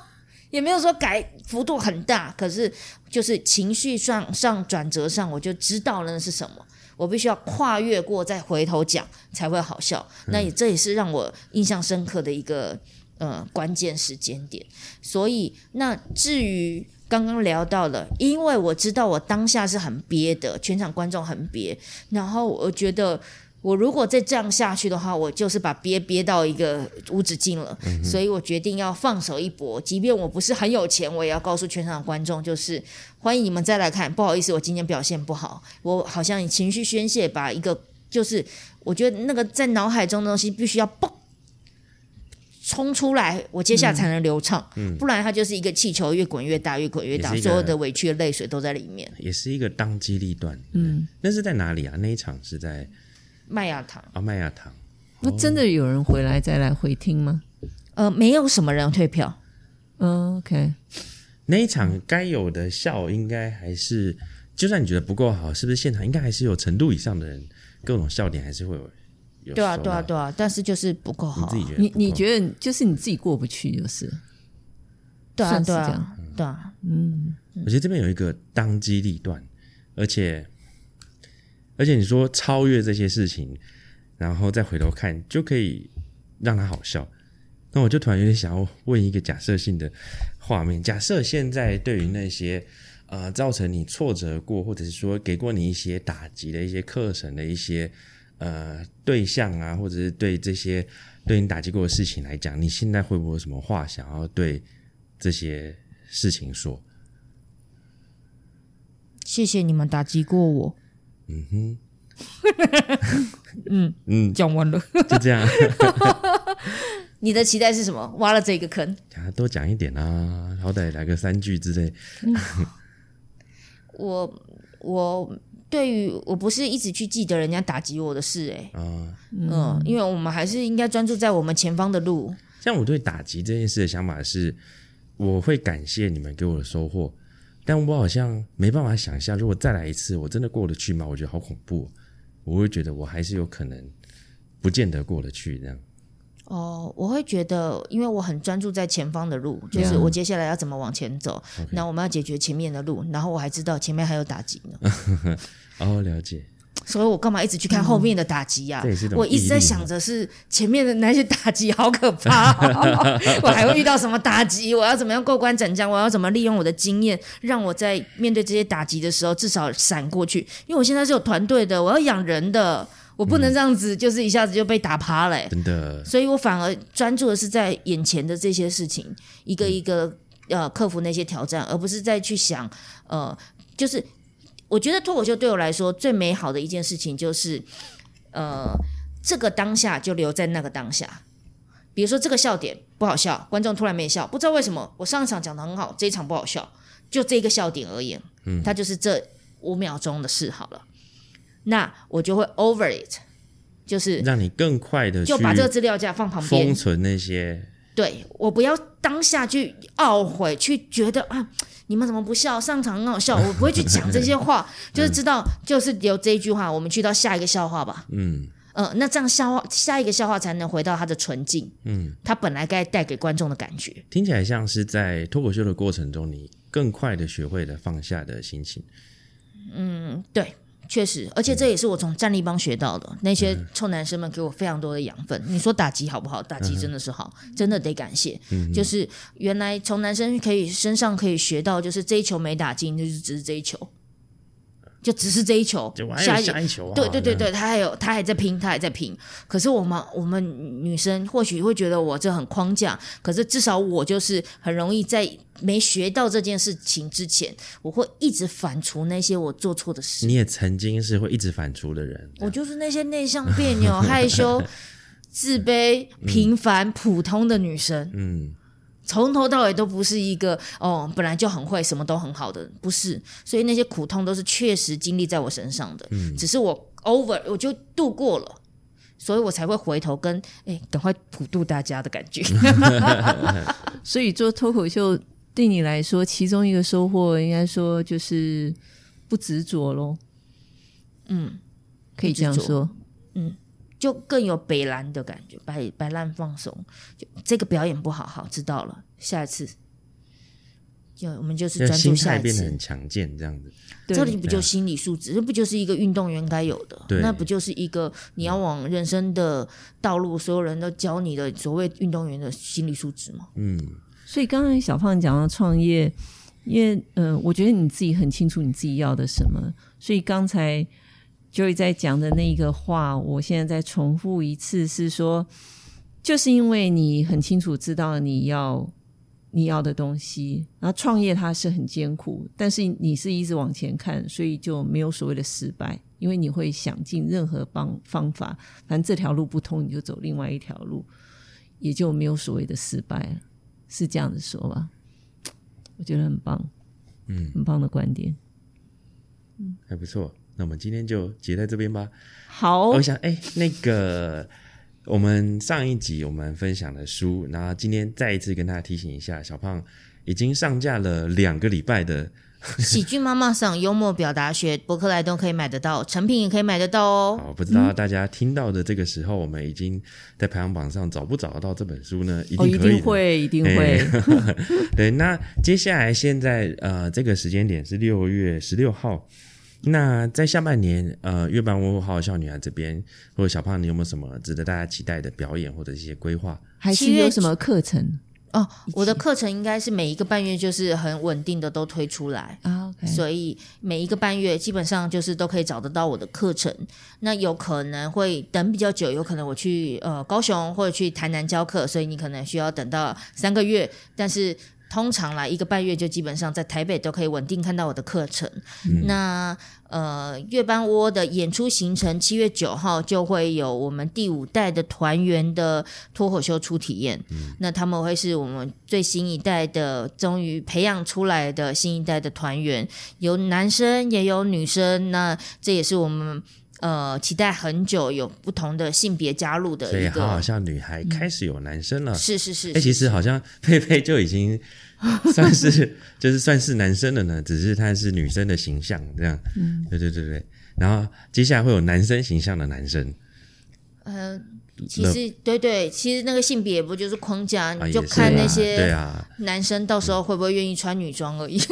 Speaker 1: 也没有说改幅度很大，可是就是情绪上上转折上，我就知道了那是什么。我必须要跨越过，再回头讲才会好笑。那也这也是让我印象深刻的一个呃关键时间点。所以，那至于刚刚聊到了，因为我知道我当下是很憋的，全场观众很憋，然后我觉得。我如果再这样下去的话，我就是把憋憋到一个无止境了。所以我决定要放手一搏，即便我不是很有钱，我也要告诉全场的观众，就是欢迎你们再来看。不好意思，我今天表现不好，我好像以情绪宣泄，把一个就是我觉得那个在脑海中的东西必须要嘣冲出来，我接下来才能流畅，嗯不然它就是一个气球，越滚越大，越滚越大，所有的委屈的泪水都在里面。
Speaker 2: 也是一个当机立断。嗯，那是在哪里啊？那一场是在
Speaker 1: 麦芽糖，
Speaker 2: 啊麦亚堂。
Speaker 3: 那真的有人回来再来回听吗？
Speaker 1: 呃，没有什么人退票。
Speaker 3: 嗯，OK，
Speaker 2: 那一场该有的笑，应该还是，就算你觉得不够好，是不是现场应该还是有程度以上的人，各种笑点还是会有。有
Speaker 1: 对啊，对啊，对啊，但是就是不够好。啊、
Speaker 2: 你
Speaker 3: 你觉得就是你自己过不去，就是
Speaker 1: 对啊，对啊对啊，
Speaker 2: 我觉得这边有一个当机立断，而且而且你说超越这些事情，然后再回头看，就可以让他好笑。那我就突然有点想要问一个假设性的画面：假设现在对于那些呃造成你挫折过，或者是说给过你一些打击的一些课程的一些呃对象啊，或者是对这些对你打击过的事情来讲，你现在会不会有什么话想要对这些事情说？
Speaker 1: 谢谢你们打击过我。
Speaker 2: 嗯哼，
Speaker 1: 嗯
Speaker 2: 嗯，
Speaker 1: 讲完了，
Speaker 2: 就这样，
Speaker 1: 你的期待是什么？挖了这个坑，
Speaker 2: 啊，多讲一点啊，好歹来个三句之类。
Speaker 1: 我我对于我不是一直去记得人家打击我的事、欸，
Speaker 2: 啊，
Speaker 1: 嗯，因为我们还是应该专注在我们前方的路。
Speaker 2: 像我对打击这件事的想法是，我会感谢你们给我的收获，但我好像没办法想象，如果再来一次，我真的过得去吗？我觉得好恐怖哦、我会觉得我还是有可能不见得过得去这样。
Speaker 1: 哦，我会觉得，因为我很专注在前方的路，就是我接下来要怎么往前走，那我们要解决前面的路，然后我还知道前面还有打击呢，
Speaker 2: 哦，了解，
Speaker 1: 所以我干嘛一直去看后面的打击呀、我一直在想着是前面的那些打击好可怕、我还会遇到什么打击？我要怎么样过关斩将？我要怎么利用我的经验，让我在面对这些打击的时候至少闪过去？因为我现在是有团队的，我要养人的，我不能这样子就是一下子就被打趴了、欸
Speaker 2: 真的，
Speaker 1: 所以我反而专注的是在眼前的这些事情，一个一个呃克服那些挑战，而不是再去想呃，就是我觉得脱口秀对我来说最美好的一件事情就是呃这个当下就留在那个当下。比如说这个笑点不好笑，观众突然没笑，不知道为什么。我上一场讲的很好，这一场不好笑，就这个笑点而言，嗯，它就是这五秒钟的事好了。那我就会 over it，就是
Speaker 2: 让你更快的去
Speaker 1: 就把这个资料夹放旁边
Speaker 2: 封，存那些
Speaker 1: 对我不要当下去懊悔，去觉得啊，你们怎么不笑？上场很好笑，我不会去讲这些话，就是知道就是有这一句话，我们去到下一个笑话吧。
Speaker 2: 嗯
Speaker 1: 嗯、那这样笑话下一个笑话才能回到它的纯净，
Speaker 2: 嗯，
Speaker 1: 它本来该带给观众的感觉。
Speaker 2: 听起来像是在脱口秀的过程中，你更快的学会了放下的心情。
Speaker 1: 嗯，对。确实，而且这也是我从战力帮学到的。那些臭男生们给我非常多的养分。你说打击好不好？打击真的是好，真的得感谢。就是原来从男生可以身上可以学到，就是这一球没打进，就是只是这一球，就只是这一球下一
Speaker 2: 下一球啊
Speaker 1: 对对对对，他还有他还在拼，他还在拼。可是我们我们女生或许会觉得我这很框架，可是至少我就是很容易在没学到这件事情之前，我会一直反刍那些我做错的事。
Speaker 2: 你也曾经是会一直反刍的人，
Speaker 1: 我就是那些内向、别扭、害羞、自卑、平凡、普通的女生，
Speaker 2: 嗯，
Speaker 1: 从头到尾都不是一个哦，本来就很会，什么都很好的，不是。所以那些苦痛都是确实经历在我身上的，只是我 over 我就度过了。所以我才会回头跟哎，赶快普渡大家的感觉。
Speaker 3: 所以做脱口秀对你来说，其中一个收获应该说就是不执着咯。
Speaker 1: 嗯，
Speaker 3: 可以这样说。
Speaker 1: 就更有北兰的感觉，摆摆烂放松。就这个表演不好，好知道了，下一次就我们就是专注下一次
Speaker 2: 态变得很。强健，这样子。
Speaker 1: 这里不就心理素质？这不就是一个运动员该有的？那不就是一个你要往人生的道路，所有人都教你的所谓运动员的心理素质吗？
Speaker 2: 嗯，
Speaker 3: 所以刚才小胖讲到创业，因为嗯、呃我觉得你自己很清楚你自己要的什么，所以刚才 Joey 在讲的那个话，我现在再重复一次，是说，就是因为你很清楚知道你要你要的东西，然后创业它是很艰苦，但是你是一直往前看，所以就没有所谓的失败，因为你会想尽任何方方法，反正这条路不通，你就走另外一条路，也就没有所谓的失败了。是这样子说吧？我觉得很棒，嗯，很棒的观点。
Speaker 2: 嗯还不错。那我们今天就结在这边吧。
Speaker 3: 好，
Speaker 2: 我想，哎、那个我们上一集我们分享的书，然后今天再一次跟大家提醒一下，小胖已经上架了两个礼拜的，
Speaker 1: 喜剧妈妈上幽默表达学博客来都可以买得到，成品也可以买得到哦。
Speaker 2: 哦，不知道大家听到的这个时候，我们已经在排行榜上找不找得到这本书呢？一
Speaker 3: 哦，一
Speaker 2: 定可以的。
Speaker 3: 定会，一定会。
Speaker 2: 对，那接下来现在呃，这个时间点是六月十六号。那在下半年，呃，月半窝好好笑女孩这边，或者小胖，你有没有什么值得大家期待的表演或者一些规划？
Speaker 3: 还是有什么课程
Speaker 1: 哦，我的课程应该是每一个半月就是很稳定的都推出来。
Speaker 3: 啊
Speaker 1: 所以每一个半月基本上就是都可以找得到我的课程。那有可能会等比较久，有可能我去呃高雄或者去台南教课，所以你可能需要等到三个月。但是通常来一个半月就基本上在台北都可以稳定看到我的课程。那呃，月班窝的演出行程，七月九号就会有我们第五代的团员的脱口秀初体验。那他们会是我们最新一代的，终于培养出来的新一代的团员，有男生也有女生。那这也是我们呃期待很久，有不同的性别加入的
Speaker 2: 所以
Speaker 1: 一个。
Speaker 2: 好好像女孩开始有男生了。
Speaker 1: 是是是，
Speaker 2: 哎、其
Speaker 1: 是
Speaker 2: 实好像佩佩就已经 算是就是算是男生了呢，只是他是女生的形象这样。嗯，对对对对。然后接下来会有男生形象的男生，
Speaker 1: 呃，其实对对，其实那个性别不就是框架，
Speaker 2: 啊，
Speaker 1: 你就看那些
Speaker 2: 啊。
Speaker 1: 男生到时候会不会愿意穿女装而已。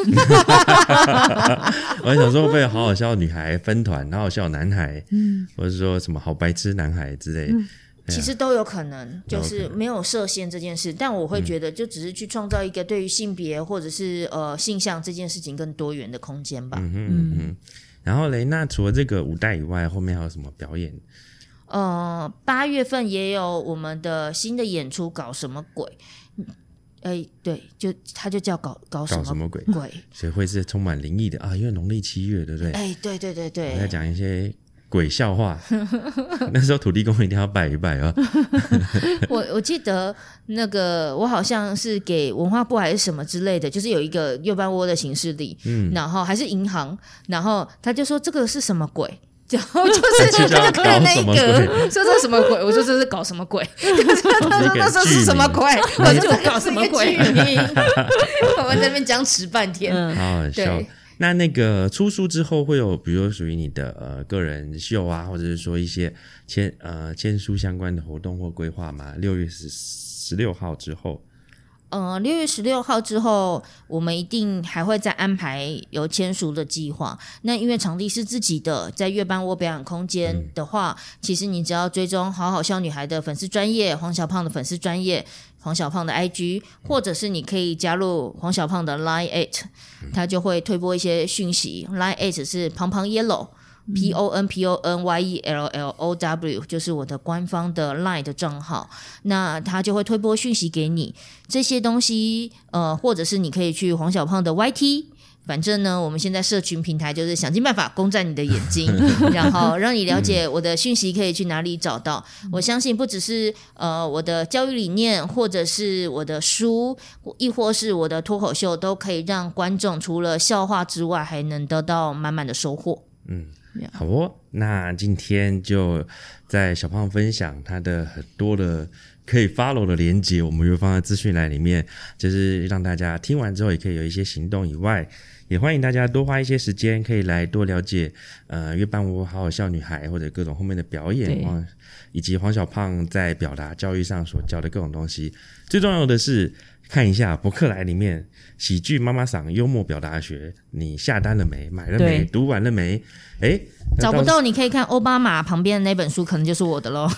Speaker 2: 我还想说会不会好好笑女孩分团，好好笑男孩，嗯，或者说什么好白痴男孩之类。
Speaker 1: 其实都有可能，就是没有设限这件事，但我会觉得，就只是去创造一个对于性别或者是呃性向这件事情更多元的空间吧。
Speaker 2: 嗯嗯嗯。然后雷娜除了这个舞代以外，后面还有什么表演？
Speaker 1: 呃，八月份也有我们的新的演出，搞什么鬼？哎，对，就他就叫搞搞什么
Speaker 2: 什么鬼？
Speaker 1: 鬼？
Speaker 2: 所以会是充满灵异的啊，因为农历七月，对不对？
Speaker 1: 哎，对对对对
Speaker 2: 我在，讲一些鬼笑话。那时候土地公一定要拜一拜啊。
Speaker 1: 我我记得那个我好像是给文化部还是什么之类的，就是有一个右半窝的形式里，
Speaker 2: 嗯，
Speaker 1: 然后还是银行，然后他就说这个是什么鬼？然后就是他就看那一
Speaker 2: 搞什么
Speaker 1: 格，说这是什么鬼？我说这是搞什么鬼？他说那时候是什么鬼？我
Speaker 3: 那
Speaker 1: 就
Speaker 3: 就搞什么鬼
Speaker 1: 我们在那边僵持半天。
Speaker 3: 嗯，
Speaker 2: 好好笑。那那个出书之后会有，比如说属于你的呃个人秀啊，或者是说一些签呃签书相关的活动或规划吗？六月十十六号之后，
Speaker 1: 呃，六月十六号之后，我们一定还会再安排有签署的计划。那因为场地是自己的，在月半窝表演空间的话，其实你只要追踪好好笑女孩的粉丝专业，黄小胖的粉丝专业，黄小胖的 IG，或者是你可以加入黄小胖的 Line Eight，他就会推播一些讯息。Line Eight 是胖胖 Yellow。P O N P O N Y E L L O W 就是我的官方的 LINE 的账号，那他就会推播讯息给你。这些东西，呃，或者是你可以去黄小胖的 YT。反正呢，我们现在社群平台就是想尽办法攻占你的眼睛，然后让你了解我的讯息可以去哪里找到。我相信不只是呃我的教育理念，或者是我的书，亦或是我的脱口秀，都可以让观众除了笑话之外，还能得到满满的收获。
Speaker 2: 好哦。那今天就在小胖分享他的很多的可以 follow 的连接，我们会放在资讯栏里面，就是让大家听完之后也可以有一些行动以外。也欢迎大家多花一些时间，可以来多了解，呃，月半屋好好笑女孩或者各种后面的表演啊以及黄小胖在表达教育上所教的各种东西。最重要的是看一下博客来里面喜剧妈妈桑幽默表达学，你下单了没？买了没？读完了没？哎，
Speaker 1: 找不
Speaker 2: 到
Speaker 1: 到，你可以看奥巴马旁边的那本书，可能就是我的喽。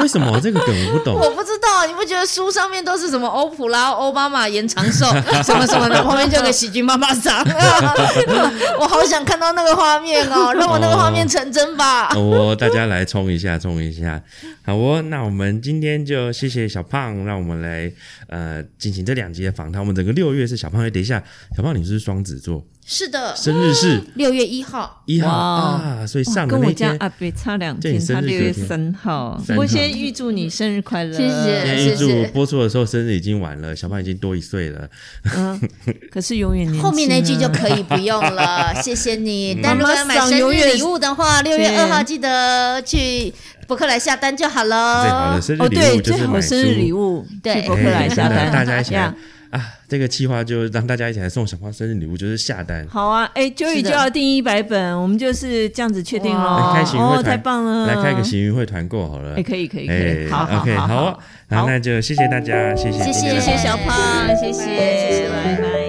Speaker 2: 为什么这个梗我不懂？
Speaker 1: 我不知道，你不觉得书上面都是什么欧普拉、奥巴马延长寿 什么什么的，旁边就有个喜剧妈妈桑，我好想看到那个画面哦，让我那个画面成真吧。
Speaker 2: 好哦，大家来冲一下，冲一下。好哦，那我们今天就谢谢小胖，让我们来呃进行这两集的访谈。我们整个六月是小胖，哎，等一下，小胖你是双子座，
Speaker 1: 是的，
Speaker 2: 生日是
Speaker 1: 六月一号，
Speaker 2: 一号
Speaker 3: 哇
Speaker 2: 啊，所以上的
Speaker 3: 跟我。家阿北差两天，他六月三号。我先预祝你生日快乐，
Speaker 1: 谢谢谢谢
Speaker 2: 播出的时候生日已经晚了，小胖已经多一岁了。
Speaker 3: 嗯，可是永远年轻啊
Speaker 1: 后面那句就可以不用了，谢谢你。但如果要买生日礼物的话，六月
Speaker 3: 对
Speaker 1: 二号记得去博客来下单就好
Speaker 2: 最好
Speaker 1: 了
Speaker 2: 的。生日
Speaker 3: 哦，
Speaker 2: 礼
Speaker 3: 对，
Speaker 2: 物就是买
Speaker 3: 最好生日礼。物
Speaker 1: 对
Speaker 3: 去博客来下单，
Speaker 2: 大家一起来
Speaker 3: 呀
Speaker 2: 啊！这个计划就让大家一起来送小胖生日礼物，就是下单。
Speaker 3: 好啊，哎
Speaker 1: 是的
Speaker 3: 就要订一百本，我们就是这样子确定
Speaker 1: 哇
Speaker 3: 喽。
Speaker 2: 来开行运会
Speaker 3: 太棒了，
Speaker 2: 来开个行运会团购好了。
Speaker 3: 哎，可以可以可
Speaker 2: 哎
Speaker 3: 以，好好
Speaker 2: OK，
Speaker 3: 好
Speaker 2: 好哦，然后那就谢谢大家，谢谢
Speaker 3: 谢谢小胖，谢谢，
Speaker 1: 谢谢
Speaker 3: 拜拜。